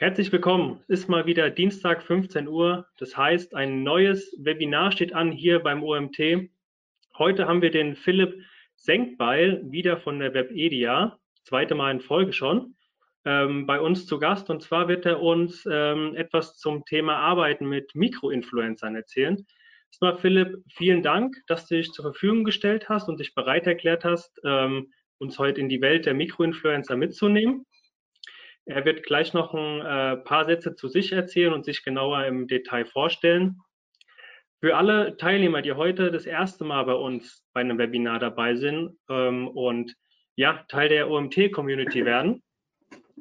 Herzlich willkommen. Ist mal wieder Dienstag 15 Uhr. Das heißt, ein neues Webinar steht an hier beim OMT. Heute haben wir den Philipp Senkbeil wieder von der Webedia, zweite Mal in Folge schon, ähm, bei uns zu Gast. Und zwar wird er uns ähm, etwas zum Thema Arbeiten mit Mikroinfluencern erzählen. Erstmal Philipp, vielen Dank, dass du dich zur Verfügung gestellt hast und dich bereit erklärt hast, ähm, uns heute in die Welt der Mikroinfluencer mitzunehmen. Er wird gleich noch ein äh, paar Sätze zu sich erzählen und sich genauer im Detail vorstellen. Für alle Teilnehmer, die heute das erste Mal bei uns bei einem Webinar dabei sind ähm, und ja, Teil der OMT-Community werden,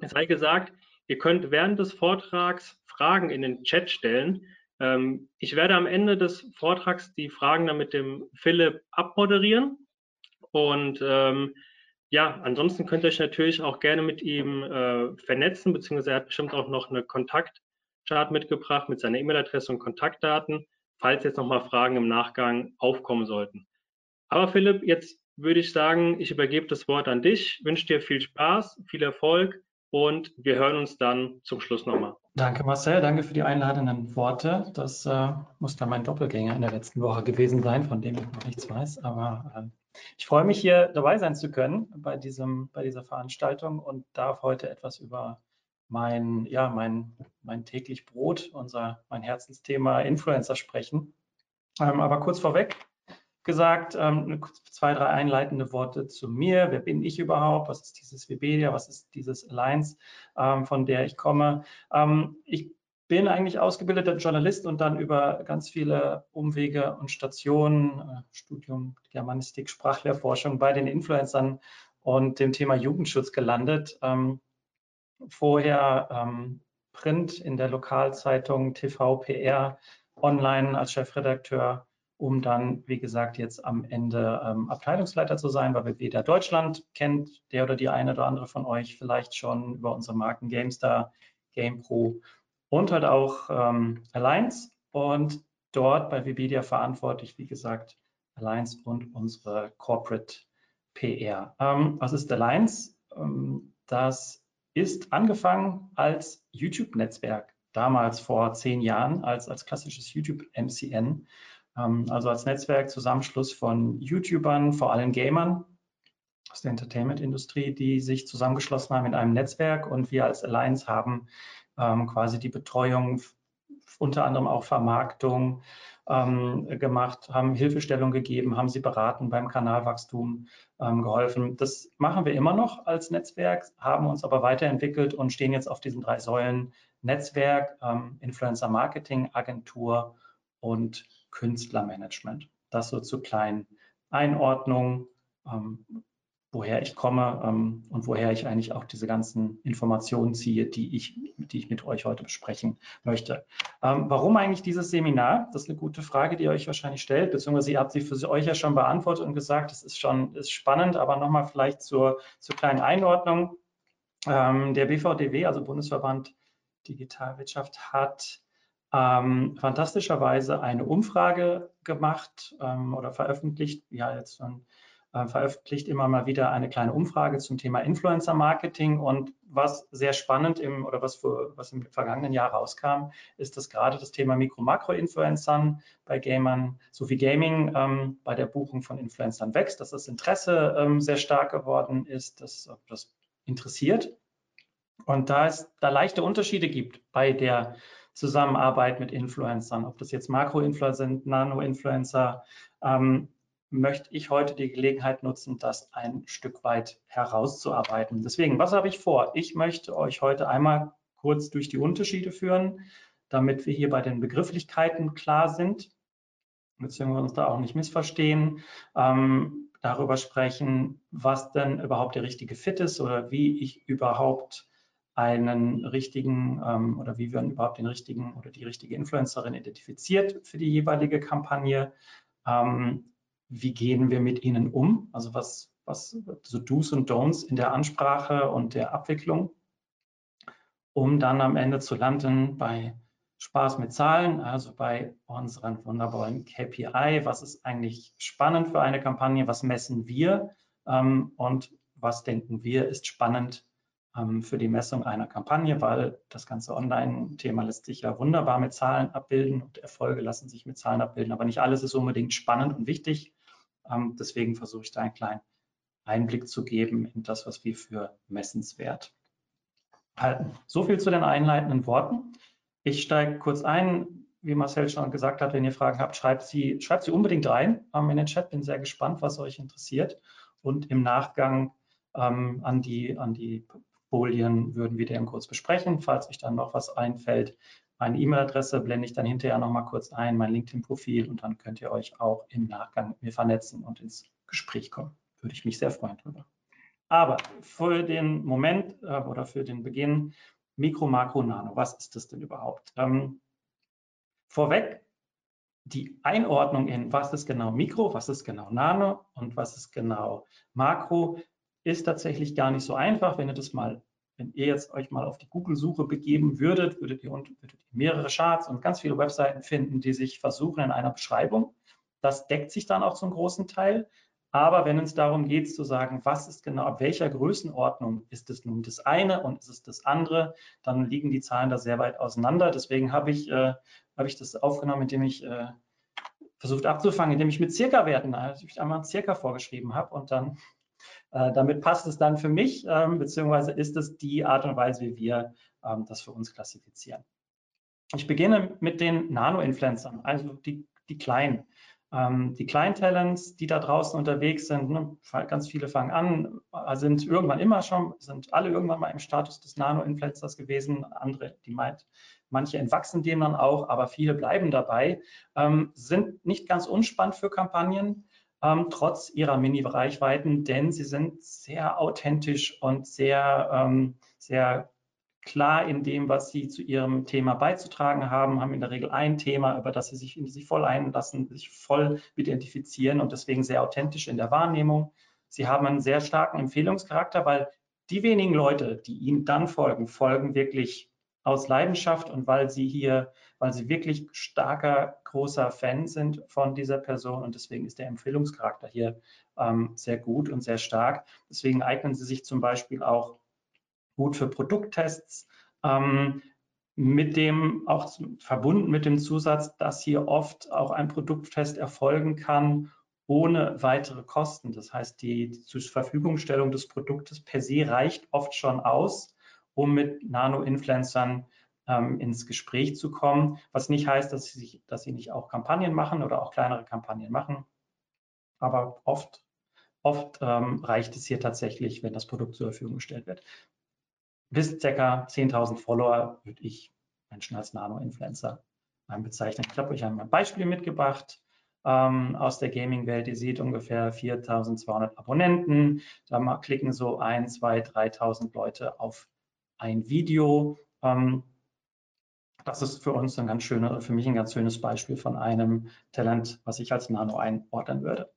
es sei gesagt, ihr könnt während des Vortrags Fragen in den Chat stellen. Ähm, ich werde am Ende des Vortrags die Fragen dann mit dem Philipp abmoderieren und ähm, ja, ansonsten könnt ihr euch natürlich auch gerne mit ihm äh, vernetzen, beziehungsweise er hat bestimmt auch noch eine Kontaktchart mitgebracht mit seiner E-Mail-Adresse und Kontaktdaten, falls jetzt nochmal Fragen im Nachgang aufkommen sollten. Aber Philipp, jetzt würde ich sagen, ich übergebe das Wort an dich, wünsche dir viel Spaß, viel Erfolg und wir hören uns dann zum Schluss nochmal. Danke Marcel, danke für die einladenden Worte. Das äh, muss dann mein Doppelgänger in der letzten Woche gewesen sein, von dem ich noch nichts weiß, aber äh, ich freue mich, hier dabei sein zu können bei, diesem, bei dieser Veranstaltung und darf heute etwas über mein, ja, mein, mein täglich Brot, unser, mein Herzensthema Influencer sprechen. Ähm, aber kurz vorweg gesagt, ähm, zwei, drei einleitende Worte zu mir. Wer bin ich überhaupt? Was ist dieses Webedia? Was ist dieses Alliance, ähm, von der ich komme? Ähm, ich bin eigentlich ausgebildeter Journalist und dann über ganz viele Umwege und Stationen, äh, Studium Germanistik, Sprachlehrforschung bei den Influencern und dem Thema Jugendschutz gelandet. Ähm, vorher ähm, Print in der Lokalzeitung, TV, PR, online als Chefredakteur, um dann, wie gesagt, jetzt am Ende ähm, Abteilungsleiter zu sein, weil wir weder Deutschland kennt, der oder die eine oder andere von euch vielleicht schon über unsere Marken GameStar, GamePro und halt auch ähm, Alliance und dort bei Webedia verantwortlich, wie gesagt, Alliance und unsere Corporate PR. Ähm, was ist Alliance? Ähm, das ist angefangen als YouTube-Netzwerk, damals vor zehn Jahren, als, als klassisches YouTube-MCN, ähm, also als Netzwerk Zusammenschluss von YouTubern, vor allem Gamern aus der Entertainment-Industrie, die sich zusammengeschlossen haben in einem Netzwerk und wir als Alliance haben ähm, quasi die Betreuung, unter anderem auch Vermarktung ähm, gemacht, haben Hilfestellung gegeben, haben sie beraten beim Kanalwachstum ähm, geholfen. Das machen wir immer noch als Netzwerk, haben uns aber weiterentwickelt und stehen jetzt auf diesen drei Säulen Netzwerk, ähm, Influencer Marketing, Agentur und Künstlermanagement. Das so zu kleinen Einordnungen. Woher ich komme ähm, und woher ich eigentlich auch diese ganzen Informationen ziehe, die ich, die ich mit euch heute besprechen möchte. Ähm, warum eigentlich dieses Seminar? Das ist eine gute Frage, die ihr euch wahrscheinlich stellt, beziehungsweise ihr habt sie für euch ja schon beantwortet und gesagt, es ist schon ist spannend, aber nochmal vielleicht zur, zur kleinen Einordnung. Ähm, der BVDW, also Bundesverband Digitalwirtschaft, hat ähm, fantastischerweise eine Umfrage gemacht ähm, oder veröffentlicht, ja jetzt schon veröffentlicht immer mal wieder eine kleine Umfrage zum Thema Influencer Marketing. Und was sehr spannend im oder was, für, was im vergangenen Jahr rauskam, ist, dass gerade das Thema Mikro-Makro-Influencern bei Gamern sowie Gaming ähm, bei der Buchung von Influencern wächst, dass das Interesse ähm, sehr stark geworden ist, dass das interessiert. Und da es da leichte Unterschiede gibt bei der Zusammenarbeit mit Influencern, ob das jetzt Makro-Influencer sind, Nano-Influencer, ähm, möchte ich heute die Gelegenheit nutzen, das ein Stück weit herauszuarbeiten. Deswegen, was habe ich vor? Ich möchte euch heute einmal kurz durch die Unterschiede führen, damit wir hier bei den Begrifflichkeiten klar sind, beziehungsweise uns da auch nicht missverstehen. Ähm, darüber sprechen, was denn überhaupt der richtige Fit ist oder wie ich überhaupt einen richtigen ähm, oder wie wir überhaupt den richtigen oder die richtige Influencerin identifiziert für die jeweilige Kampagne. Ähm, wie gehen wir mit ihnen um? Also was, was so Do's und Don'ts in der Ansprache und der Abwicklung, um dann am Ende zu landen bei Spaß mit Zahlen, also bei unseren wunderbaren KPI. Was ist eigentlich spannend für eine Kampagne? Was messen wir? Ähm, und was denken wir ist spannend ähm, für die Messung einer Kampagne, weil das ganze Online-Thema lässt sich ja wunderbar mit Zahlen abbilden und Erfolge lassen sich mit Zahlen abbilden, aber nicht alles ist unbedingt spannend und wichtig. Deswegen versuche ich da einen kleinen Einblick zu geben in das, was wir für messenswert halten. So viel zu den einleitenden Worten. Ich steige kurz ein. Wie Marcel schon gesagt hat, wenn ihr Fragen habt, schreibt sie, schreibt sie unbedingt rein ähm, in den Chat. Bin sehr gespannt, was euch interessiert. Und im Nachgang ähm, an, die, an die Folien würden wir dann kurz besprechen. Falls euch dann noch was einfällt, meine E-Mail-Adresse blende ich dann hinterher noch mal kurz ein, mein LinkedIn-Profil und dann könnt ihr euch auch im Nachgang mit mir vernetzen und ins Gespräch kommen. Würde ich mich sehr freuen drüber. Aber für den Moment äh, oder für den Beginn Mikro, Makro, Nano, was ist das denn überhaupt? Ähm, vorweg die Einordnung in, was ist genau Mikro, was ist genau Nano und was ist genau Makro, ist tatsächlich gar nicht so einfach. Wenn ihr das mal, wenn ihr jetzt euch mal auf die Google-Suche begeben würdet, würdet ihr, würdet ihr mehrere Charts und ganz viele Webseiten finden, die sich versuchen in einer Beschreibung. Das deckt sich dann auch zum großen Teil. Aber wenn es darum geht zu sagen, was ist genau, ab welcher Größenordnung ist es nun das eine und ist es das andere, dann liegen die Zahlen da sehr weit auseinander. Deswegen habe ich, äh, habe ich das aufgenommen, indem ich äh, versucht abzufangen, indem ich mit Circa-Werten, also ich einmal Circa vorgeschrieben habe und dann äh, damit passt es dann für mich, ähm, beziehungsweise ist es die Art und Weise, wie wir ähm, das für uns klassifizieren. Ich beginne mit den Nano-Influencern, also die, die kleinen. Ähm, die kleinen Talents, die da draußen unterwegs sind, ne, ganz viele fangen an, äh, sind irgendwann immer schon, sind alle irgendwann mal im Status des Nano-Influencers gewesen. Andere, die meint, manche entwachsen dem dann auch, aber viele bleiben dabei, ähm, sind nicht ganz unspannend für Kampagnen, ähm, trotz ihrer Mini-Reichweiten, denn sie sind sehr authentisch und sehr, ähm, sehr klar in dem, was sie zu ihrem Thema beizutragen haben, haben in der Regel ein Thema, über das sie sich, sich voll einlassen, sich voll identifizieren und deswegen sehr authentisch in der Wahrnehmung. Sie haben einen sehr starken Empfehlungscharakter, weil die wenigen Leute, die ihnen dann folgen, folgen wirklich aus Leidenschaft und weil sie hier, weil sie wirklich starker, großer Fan sind von dieser Person und deswegen ist der Empfehlungscharakter hier ähm, sehr gut und sehr stark. Deswegen eignen sie sich zum Beispiel auch gut für Produkttests. Ähm, mit dem auch verbunden mit dem Zusatz, dass hier oft auch ein Produkttest erfolgen kann ohne weitere Kosten. Das heißt, die, zur Verfügungstellung des Produktes per se reicht oft schon aus, um mit Nano-Influencern ähm, ins Gespräch zu kommen, was nicht heißt, dass sie, sich, dass sie nicht auch Kampagnen machen oder auch kleinere Kampagnen machen. Aber oft, oft ähm, reicht es hier tatsächlich, wenn das Produkt zur Verfügung gestellt wird. Bis ca. 10.000 Follower würde ich Menschen als Nano-Influencer bezeichnen. Ich habe euch ein Beispiel mitgebracht ähm, aus der Gaming-Welt. Ihr seht ungefähr 4.200 Abonnenten. Da klicken so 1, 2, 3.000 Leute auf ein Video. Ähm, das ist für uns ein ganz schöner, für mich ein ganz schönes Beispiel von einem Talent, was ich als Nano einordnen würde.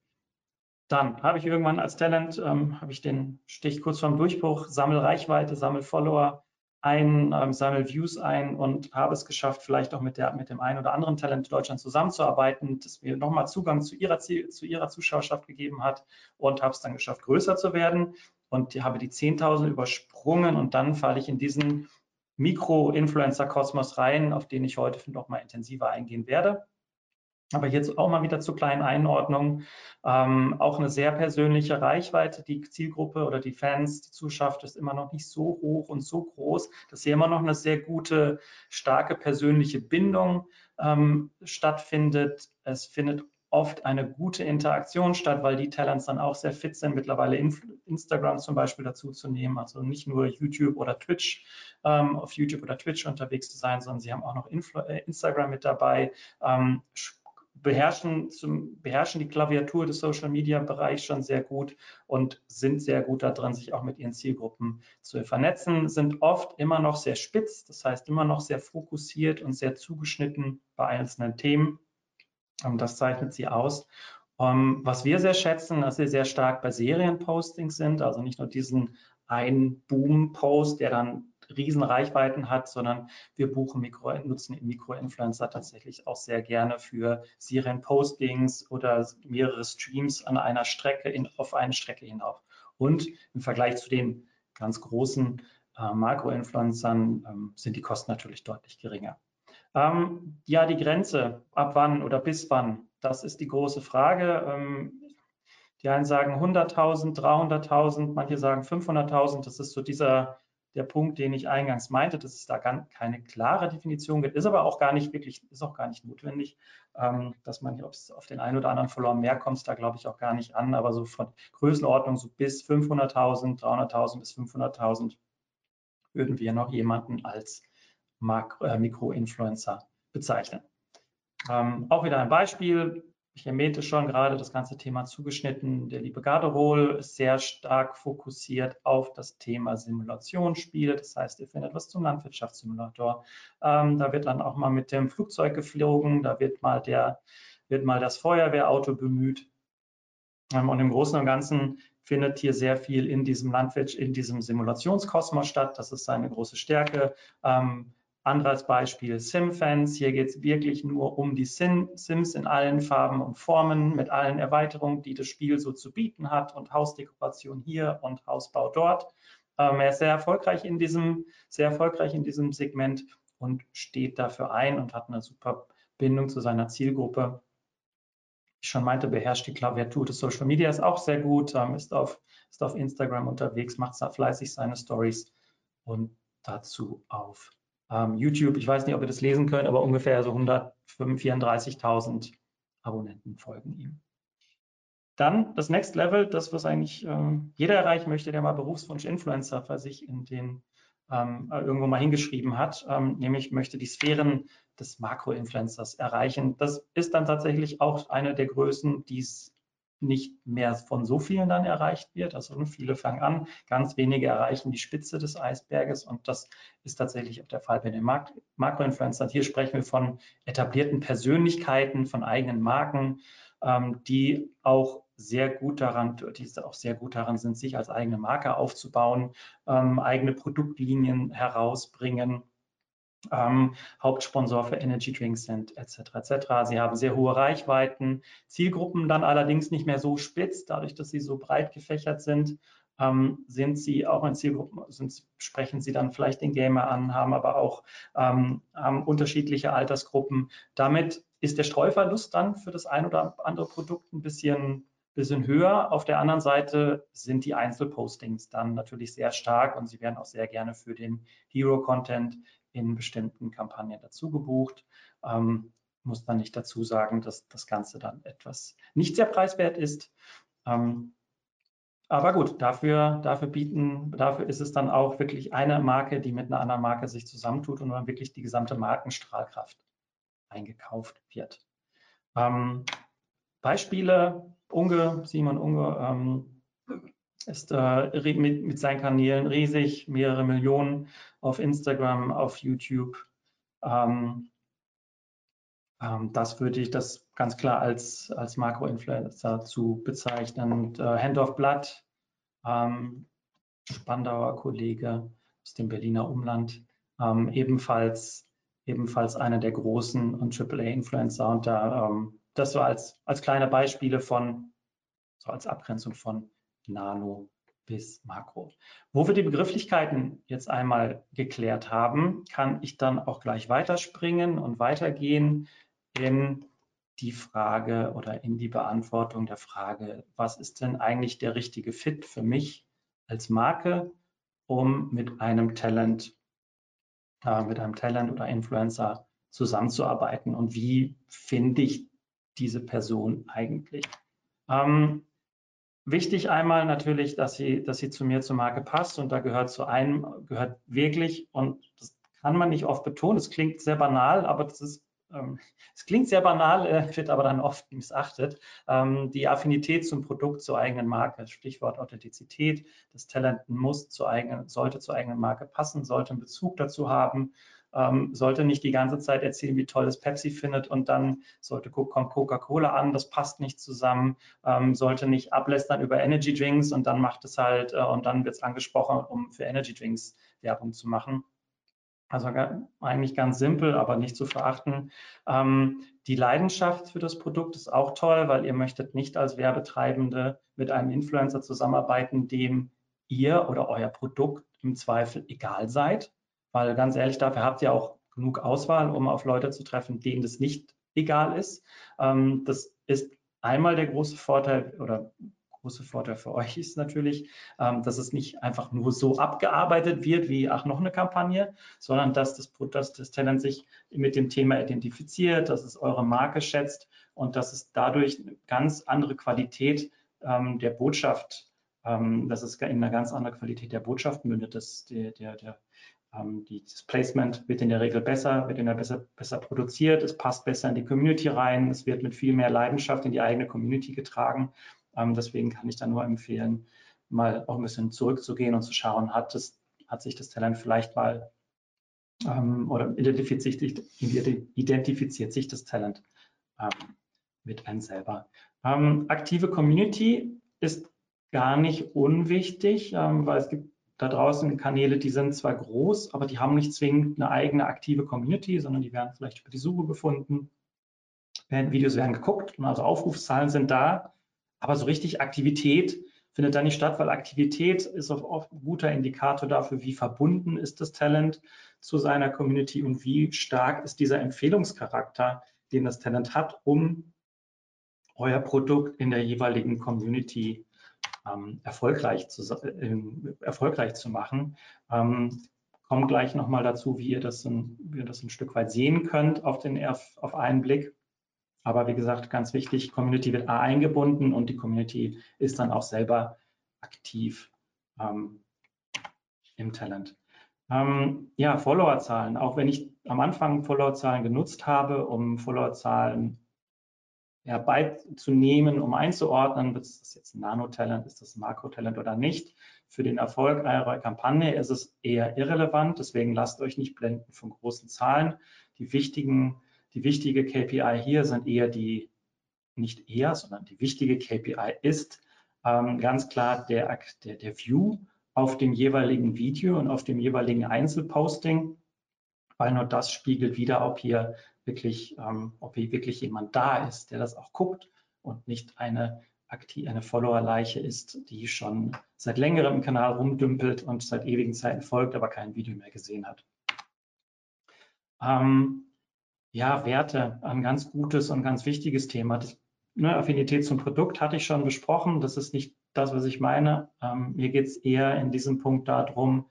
Dann habe ich irgendwann als Talent, ähm, habe ich den Stich kurz vorm Durchbruch, sammel Reichweite, sammel Follower ein, ähm, sammel Views ein und habe es geschafft, vielleicht auch mit, der, mit dem einen oder anderen Talent Deutschland zusammenzuarbeiten, das mir nochmal Zugang zu ihrer, zu ihrer Zuschauerschaft gegeben hat und habe es dann geschafft, größer zu werden und habe die 10.000 übersprungen und dann falle ich in diesen Mikro-Influencer-Kosmos rein, auf den ich heute noch mal intensiver eingehen werde. Aber jetzt auch mal wieder zur kleinen Einordnung. Ähm, auch eine sehr persönliche Reichweite. Die Zielgruppe oder die Fans, die Zuschaft ist immer noch nicht so hoch und so groß, dass hier immer noch eine sehr gute, starke persönliche Bindung ähm, stattfindet. Es findet oft eine gute Interaktion statt, weil die Talents dann auch sehr fit sind, mittlerweile Instagram zum Beispiel dazu zu nehmen, also nicht nur YouTube oder Twitch, ähm, auf YouTube oder Twitch unterwegs zu sein, sondern sie haben auch noch Influ äh, Instagram mit dabei, ähm, beherrschen, zum, beherrschen die Klaviatur des Social Media Bereichs schon sehr gut und sind sehr gut daran, sich auch mit ihren Zielgruppen zu vernetzen, sind oft immer noch sehr spitz, das heißt immer noch sehr fokussiert und sehr zugeschnitten bei einzelnen Themen ähm, das zeichnet sie aus. Ähm, was wir sehr schätzen, dass sie sehr stark bei Serienpostings sind, also nicht nur diesen einen Boom-Post, der dann riesen Reichweiten hat, sondern wir buchen Mikro, nutzen Mikroinfluencer tatsächlich auch sehr gerne für Serienpostings oder mehrere Streams an einer Strecke in, auf eine Strecke hinauf. Und im Vergleich zu den ganz großen äh, Makroinfluencern ähm, sind die Kosten natürlich deutlich geringer. Ähm, ja, die Grenze, ab wann oder bis wann, das ist die große Frage. Ähm, die einen sagen 100.000, 300.000, manche sagen 500.000. Das ist so dieser der Punkt, den ich eingangs meinte, dass es da keine klare Definition gibt, ist aber auch gar nicht wirklich, ist auch gar nicht notwendig, ähm, dass man, ob es auf den einen oder anderen Follower mehr kommt, da glaube ich auch gar nicht an, aber so von Größenordnung so bis 500.000, 300.000 bis 500.000 würden wir noch jemanden als äh, Mikroinfluencer bezeichnen. Ähm, auch wieder ein Beispiel, ich erwähnte schon gerade das ganze Thema zugeschnitten. Der liebe Garderol ist sehr stark fokussiert auf das Thema Simulationsspiele. Das heißt, ihr findet was zum Landwirtschaftssimulator. Ähm, da wird dann auch mal mit dem Flugzeug geflogen. Da wird mal, der, wird mal das Feuerwehrauto bemüht. Ähm, und im Großen und Ganzen findet hier sehr viel in diesem Landwirtschaft, in diesem Simulationskosmos statt. Das ist seine große Stärke. Ähm, anderes Beispiel SimFans. Hier geht es wirklich nur um die Sim Sims in allen Farben und Formen mit allen Erweiterungen, die das Spiel so zu bieten hat und Hausdekoration hier und Hausbau dort. Ähm, er ist sehr erfolgreich in diesem, sehr erfolgreich in diesem Segment und steht dafür ein und hat eine super Bindung zu seiner Zielgruppe. Ich schon meinte, beherrscht die Klaviatur des Social Media ist auch sehr gut, ähm, ist, auf, ist auf Instagram unterwegs, macht fleißig seine Stories und dazu auf ähm, YouTube, ich weiß nicht, ob ihr das lesen könnt, aber ungefähr so 134.000 Abonnenten folgen ihm. Dann das Next Level, das, was eigentlich ähm, jeder erreichen möchte, der mal Berufswunsch Influencer für sich in den ähm, irgendwo mal hingeschrieben hat, ähm, nämlich möchte die Sphären des Makro-Influencers erreichen. Das ist dann tatsächlich auch eine der Größen, die es nicht mehr von so vielen dann erreicht wird. Also viele fangen an, ganz wenige erreichen die Spitze des Eisberges und das ist tatsächlich auch der Fall bei den Mark Makroinfluencern. Hier sprechen wir von etablierten Persönlichkeiten, von eigenen Marken, ähm, die auch sehr gut daran, die auch sehr gut daran sind, sich als eigene Marke aufzubauen, ähm, eigene Produktlinien herausbringen ähm, Hauptsponsor für Energy Drinks sind, etc. etc. Sie haben sehr hohe Reichweiten, Zielgruppen dann allerdings nicht mehr so spitz, dadurch, dass sie so breit gefächert sind. Ähm, sind sie auch in Zielgruppen, sind, sprechen sie dann vielleicht den Gamer an, haben aber auch ähm, haben unterschiedliche Altersgruppen. Damit ist der Streuverlust dann für das ein oder andere Produkt ein bisschen, bisschen höher. Auf der anderen Seite sind die Einzelpostings dann natürlich sehr stark und sie werden auch sehr gerne für den Hero-Content in bestimmten Kampagnen dazu gebucht. Ähm, muss dann nicht dazu sagen, dass das Ganze dann etwas nicht sehr preiswert ist. Ähm, aber gut, dafür, dafür bieten, dafür ist es dann auch wirklich eine Marke, die mit einer anderen Marke sich zusammentut und dann wirklich die gesamte Markenstrahlkraft eingekauft wird. Ähm, Beispiele, Unge, Simon Unge, ähm, ist äh, mit, mit, seinen Kanälen riesig, mehrere Millionen auf Instagram, auf YouTube. Ähm, ähm, das würde ich das ganz klar als, als Makro-Influencer zu bezeichnen. Und, äh, Hand of Blood, ähm, Spandauer Kollege aus dem Berliner Umland, ähm, ebenfalls, ebenfalls einer der großen und AAA-Influencer. Und da, ähm, das so als, als kleine Beispiele von, so als Abgrenzung von Nano bis Makro. Wo wir die Begrifflichkeiten jetzt einmal geklärt haben, kann ich dann auch gleich weiterspringen und weitergehen in die Frage oder in die Beantwortung der Frage, was ist denn eigentlich der richtige Fit für mich als Marke, um mit einem Talent, äh, mit einem Talent oder Influencer zusammenzuarbeiten und wie finde ich diese Person eigentlich? Ähm, Wichtig einmal natürlich, dass sie, dass sie zu mir zur Marke passt und da gehört zu einem, gehört wirklich, und das kann man nicht oft betonen, es klingt sehr banal, aber das ist, ähm, es klingt sehr banal, äh, wird aber dann oft missachtet, ähm, die Affinität zum Produkt, zur eigenen Marke, Stichwort Authentizität, das Talent muss zur eigenen, sollte zur eigenen Marke passen, sollte einen Bezug dazu haben ähm, sollte nicht die ganze Zeit erzählen, wie toll es Pepsi findet und dann sollte kommt Coca-Cola an, das passt nicht zusammen, ähm, sollte nicht ablästern über Energy Drinks und dann macht es halt äh, und dann wird es angesprochen, um für Energy Drinks Werbung zu machen. Also eigentlich ganz simpel, aber nicht zu verachten. Ähm, die Leidenschaft für das Produkt ist auch toll, weil ihr möchtet nicht als Werbetreibende mit einem Influencer zusammenarbeiten, dem ihr oder euer Produkt im Zweifel egal seid, weil ganz ehrlich, dafür habt ihr auch genug Auswahl, um auf Leute zu treffen, denen das nicht egal ist. Ähm, das ist einmal der große Vorteil oder große Vorteil für euch ist natürlich, ähm, dass es nicht einfach nur so abgearbeitet wird wie, ach, noch eine Kampagne, sondern dass das, dass das Talent sich mit dem Thema identifiziert, dass es eure Marke schätzt und dass es dadurch eine ganz andere Qualität ähm, der Botschaft, ähm, dass es in einer ganz andere Qualität der Botschaft mündet. Das, der, der, der, ähm, das Placement wird in der Regel besser, wird in der besser, besser produziert, es passt besser in die Community rein, es wird mit viel mehr Leidenschaft in die eigene Community getragen. Ähm, deswegen kann ich da nur empfehlen, mal auch ein bisschen zurückzugehen und zu schauen, hat, das, hat sich das Talent vielleicht mal ähm, oder identifiziert, identifiziert, sich das Talent ähm, mit einem selber. Ähm, aktive Community ist gar nicht unwichtig, ähm, weil es gibt da draußen Kanäle, die sind zwar groß, aber die haben nicht zwingend eine eigene aktive Community, sondern die werden vielleicht über die Suche gefunden. Videos werden geguckt, also Aufrufszahlen sind da, aber so richtig Aktivität findet da nicht statt, weil Aktivität ist oft ein guter Indikator dafür, wie verbunden ist das Talent zu seiner Community und wie stark ist dieser Empfehlungscharakter, den das Talent hat, um euer Produkt in der jeweiligen Community ähm, erfolgreich, zu, äh, erfolgreich zu machen. Ähm, kommt gleich nochmal dazu, wie ihr, das ein, wie ihr das ein Stück weit sehen könnt auf, den, auf einen Blick. Aber wie gesagt, ganz wichtig, Community wird A eingebunden und die Community ist dann auch selber aktiv ähm, im Talent. Ähm, ja, Followerzahlen. Auch wenn ich am Anfang Followerzahlen genutzt habe, um Followerzahlen ja, beizunehmen, um einzuordnen, ist das jetzt ein Nano-Talent, ist das ein Makro-Talent oder nicht. Für den Erfolg eurer Kampagne ist es eher irrelevant, deswegen lasst euch nicht blenden von großen Zahlen. Die wichtigen die wichtige KPI hier sind eher die, nicht eher, sondern die wichtige KPI ist ähm, ganz klar der, der, der View auf dem jeweiligen Video und auf dem jeweiligen Einzelposting, weil nur das spiegelt wieder, ob hier wirklich, ähm, ob hier wirklich jemand da ist, der das auch guckt und nicht eine eine Follower-Leiche ist, die schon seit längerem im Kanal rumdümpelt und seit ewigen Zeiten folgt, aber kein Video mehr gesehen hat. Ähm, ja, Werte, ein ganz gutes und ganz wichtiges Thema. Das, ne, Affinität zum Produkt hatte ich schon besprochen. Das ist nicht das, was ich meine. Ähm, mir geht es eher in diesem Punkt darum,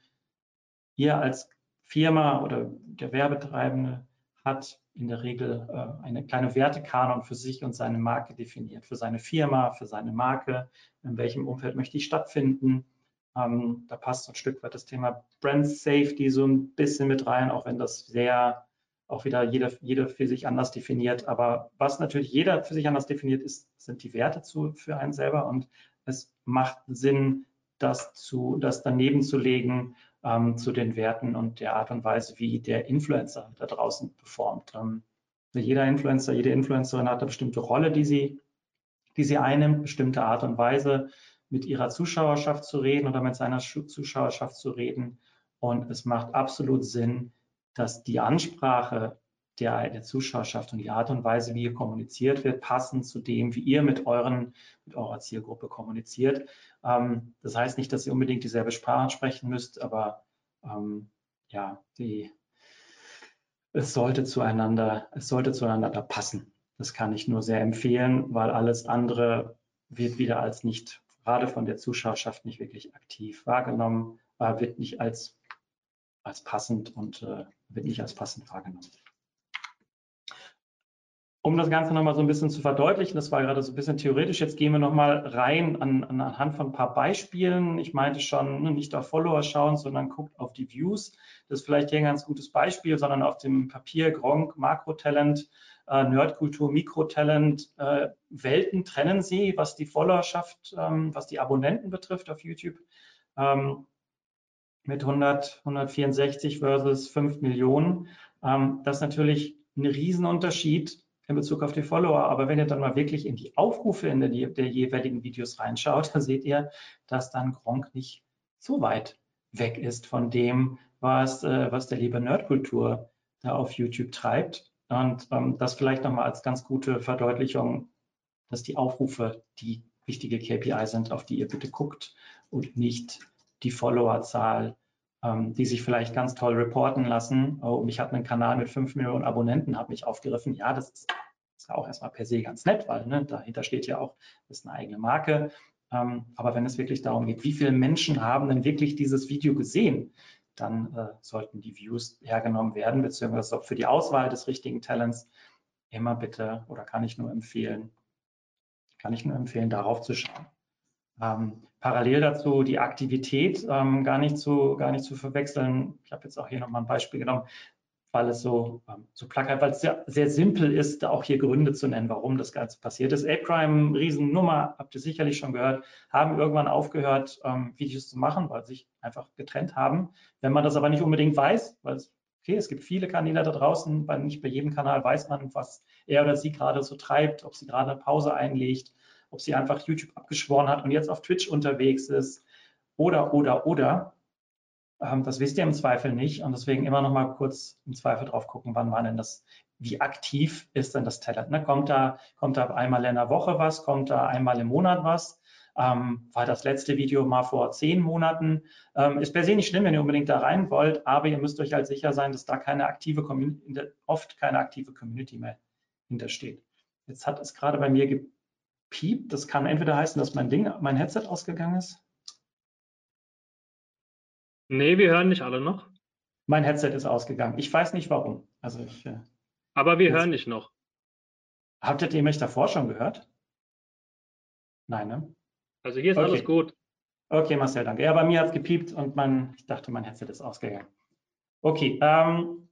ihr als Firma oder der Werbetreibende hat in der Regel äh, eine kleine Wertekanon für sich und seine Marke definiert, für seine Firma, für seine Marke, in welchem Umfeld möchte ich stattfinden. Ähm, da passt ein Stück weit das Thema Brand Safety so ein bisschen mit rein, auch wenn das sehr auch wieder jeder, jeder für sich anders definiert. Aber was natürlich jeder für sich anders definiert ist, sind die Werte zu, für einen selber. Und es macht Sinn, das, zu, das daneben zu legen ähm, zu den Werten und der Art und Weise, wie der Influencer da draußen performt. Ähm, jeder Influencer, jede Influencerin hat eine bestimmte Rolle, die sie, die sie einnimmt, bestimmte Art und Weise, mit ihrer Zuschauerschaft zu reden oder mit seiner Zuschauerschaft zu reden. Und es macht absolut Sinn, dass die Ansprache der, der Zuschauerschaft und die Art und Weise, wie hier kommuniziert wird, passen zu dem, wie ihr mit, euren, mit eurer Zielgruppe kommuniziert. Ähm, das heißt nicht, dass ihr unbedingt dieselbe Sprache sprechen müsst, aber ähm, ja, die, es sollte zueinander, es sollte zueinander passen. Das kann ich nur sehr empfehlen, weil alles andere wird wieder als nicht, gerade von der Zuschauerschaft nicht wirklich aktiv wahrgenommen, äh, wird nicht als, als passend und äh, wird nicht als passend wahrgenommen. Um das Ganze nochmal so ein bisschen zu verdeutlichen, das war gerade so ein bisschen theoretisch, jetzt gehen wir nochmal rein an, an, anhand von ein paar Beispielen. Ich meinte schon, ne, nicht auf Follower schauen, sondern guckt auf die Views. Das ist vielleicht hier ein ganz gutes Beispiel, sondern auf dem Papier Gronk, Makrotalent, äh, Nerdkultur, Mikrotalent, äh, Welten trennen sie, was die Followerschaft, ähm, was die Abonnenten betrifft auf YouTube. Ähm, mit 100, 164 versus 5 Millionen. Ähm, das ist natürlich ein Riesenunterschied in Bezug auf die Follower. Aber wenn ihr dann mal wirklich in die Aufrufe in der, der jeweiligen Videos reinschaut, dann seht ihr, dass dann Gronk nicht so weit weg ist von dem, was, äh, was der liebe Nerdkultur da auf YouTube treibt. Und ähm, das vielleicht nochmal als ganz gute Verdeutlichung, dass die Aufrufe die wichtige KPI sind, auf die ihr bitte guckt und nicht die Followerzahl ähm, die sich vielleicht ganz toll reporten lassen. Oh, mich hat einen Kanal mit 5 Millionen Abonnenten, hat mich aufgegriffen. Ja, das ist, ist auch erstmal per se ganz nett, weil ne, dahinter steht ja auch, ist eine eigene Marke. Ähm, aber wenn es wirklich darum geht, wie viele Menschen haben denn wirklich dieses Video gesehen, dann äh, sollten die Views hergenommen werden, beziehungsweise für die Auswahl des richtigen Talents immer bitte oder kann ich nur empfehlen, kann ich nur empfehlen, darauf zu schauen. Ähm, parallel dazu die Aktivität ähm, gar, nicht zu, gar nicht zu verwechseln. Ich habe jetzt auch hier nochmal ein Beispiel genommen weil es so, ähm, so plakat, weil es sehr, sehr simpel ist, auch hier Gründe zu nennen, warum das Ganze passiert ist. Ape-Crime, Riesennummer, habt ihr sicherlich schon gehört, haben irgendwann aufgehört, ähm, Videos zu machen, weil sie sich einfach getrennt haben. Wenn man das aber nicht unbedingt weiß, weil es, okay, es gibt viele Kanäle da draußen, weil nicht bei jedem Kanal weiß man, was er oder sie gerade so treibt, ob sie gerade eine Pause einlegt, ob sie einfach YouTube abgeschworen hat und jetzt auf Twitch unterwegs ist oder, oder, oder. Ähm, das wisst ihr im Zweifel nicht und deswegen immer noch mal kurz im Zweifel drauf gucken, wann war denn das, wie aktiv ist denn das Talent? Ne? Kommt da, kommt da einmal in der Woche was, kommt da einmal im Monat was? Ähm, war das letzte Video mal vor zehn Monaten? Ähm, ist per se nicht schlimm, wenn ihr unbedingt da rein wollt, aber ihr müsst euch halt sicher sein, dass da keine aktive Community, oft keine aktive Community mehr hintersteht. Jetzt hat es gerade bei mir gepiept. Das kann entweder heißen, dass mein Ding, mein Headset ausgegangen ist. Nee, wir hören nicht alle noch. Mein Headset ist ausgegangen. Ich weiß nicht warum. Also ich, äh, Aber wir hören dich noch. Habt ihr mich davor schon gehört? Nein, ne? Also hier ist okay. alles gut. Okay, Marcel, danke. Ja, bei mir hat es gepiept und mein, ich dachte, mein Headset ist ausgegangen. Okay, ähm,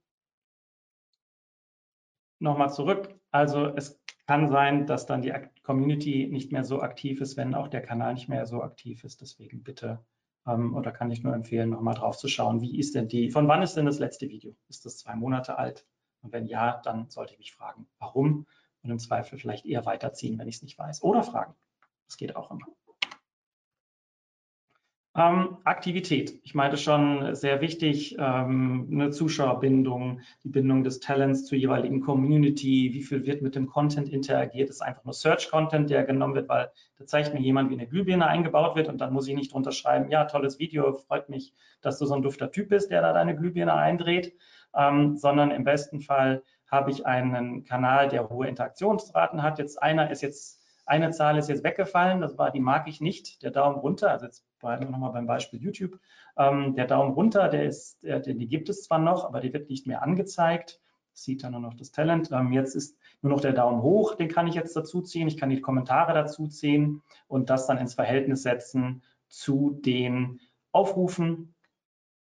nochmal zurück. Also es kann sein, dass dann die Community nicht mehr so aktiv ist, wenn auch der Kanal nicht mehr so aktiv ist. Deswegen bitte ähm, oder kann ich nur empfehlen, nochmal drauf zu schauen, wie ist denn die, von wann ist denn das letzte Video? Ist das zwei Monate alt? Und wenn ja, dann sollte ich mich fragen, warum? Und im Zweifel vielleicht eher weiterziehen, wenn ich es nicht weiß. Oder fragen. Das geht auch immer. Ähm, Aktivität. Ich meinte schon, sehr wichtig, ähm, eine Zuschauerbindung, die Bindung des Talents zur jeweiligen Community, wie viel wird mit dem Content interagiert, das ist einfach nur Search-Content, der genommen wird, weil da zeigt mir jemand, wie eine Glühbirne eingebaut wird und dann muss ich nicht drunter schreiben, ja, tolles Video, freut mich, dass du so ein dufter Typ bist, der da deine Glühbirne eindreht, ähm, sondern im besten Fall habe ich einen Kanal, der hohe Interaktionsraten hat. Jetzt einer ist jetzt eine Zahl ist jetzt weggefallen, das war, die mag ich nicht, der Daumen runter, also jetzt bleiben wir nochmal beim Beispiel YouTube. Ähm, der Daumen runter, der ist, der, die gibt es zwar noch, aber die wird nicht mehr angezeigt. Sieht dann nur noch das Talent. Ähm, jetzt ist nur noch der Daumen hoch, den kann ich jetzt dazu ziehen. Ich kann die Kommentare dazu ziehen und das dann ins Verhältnis setzen zu den Aufrufen.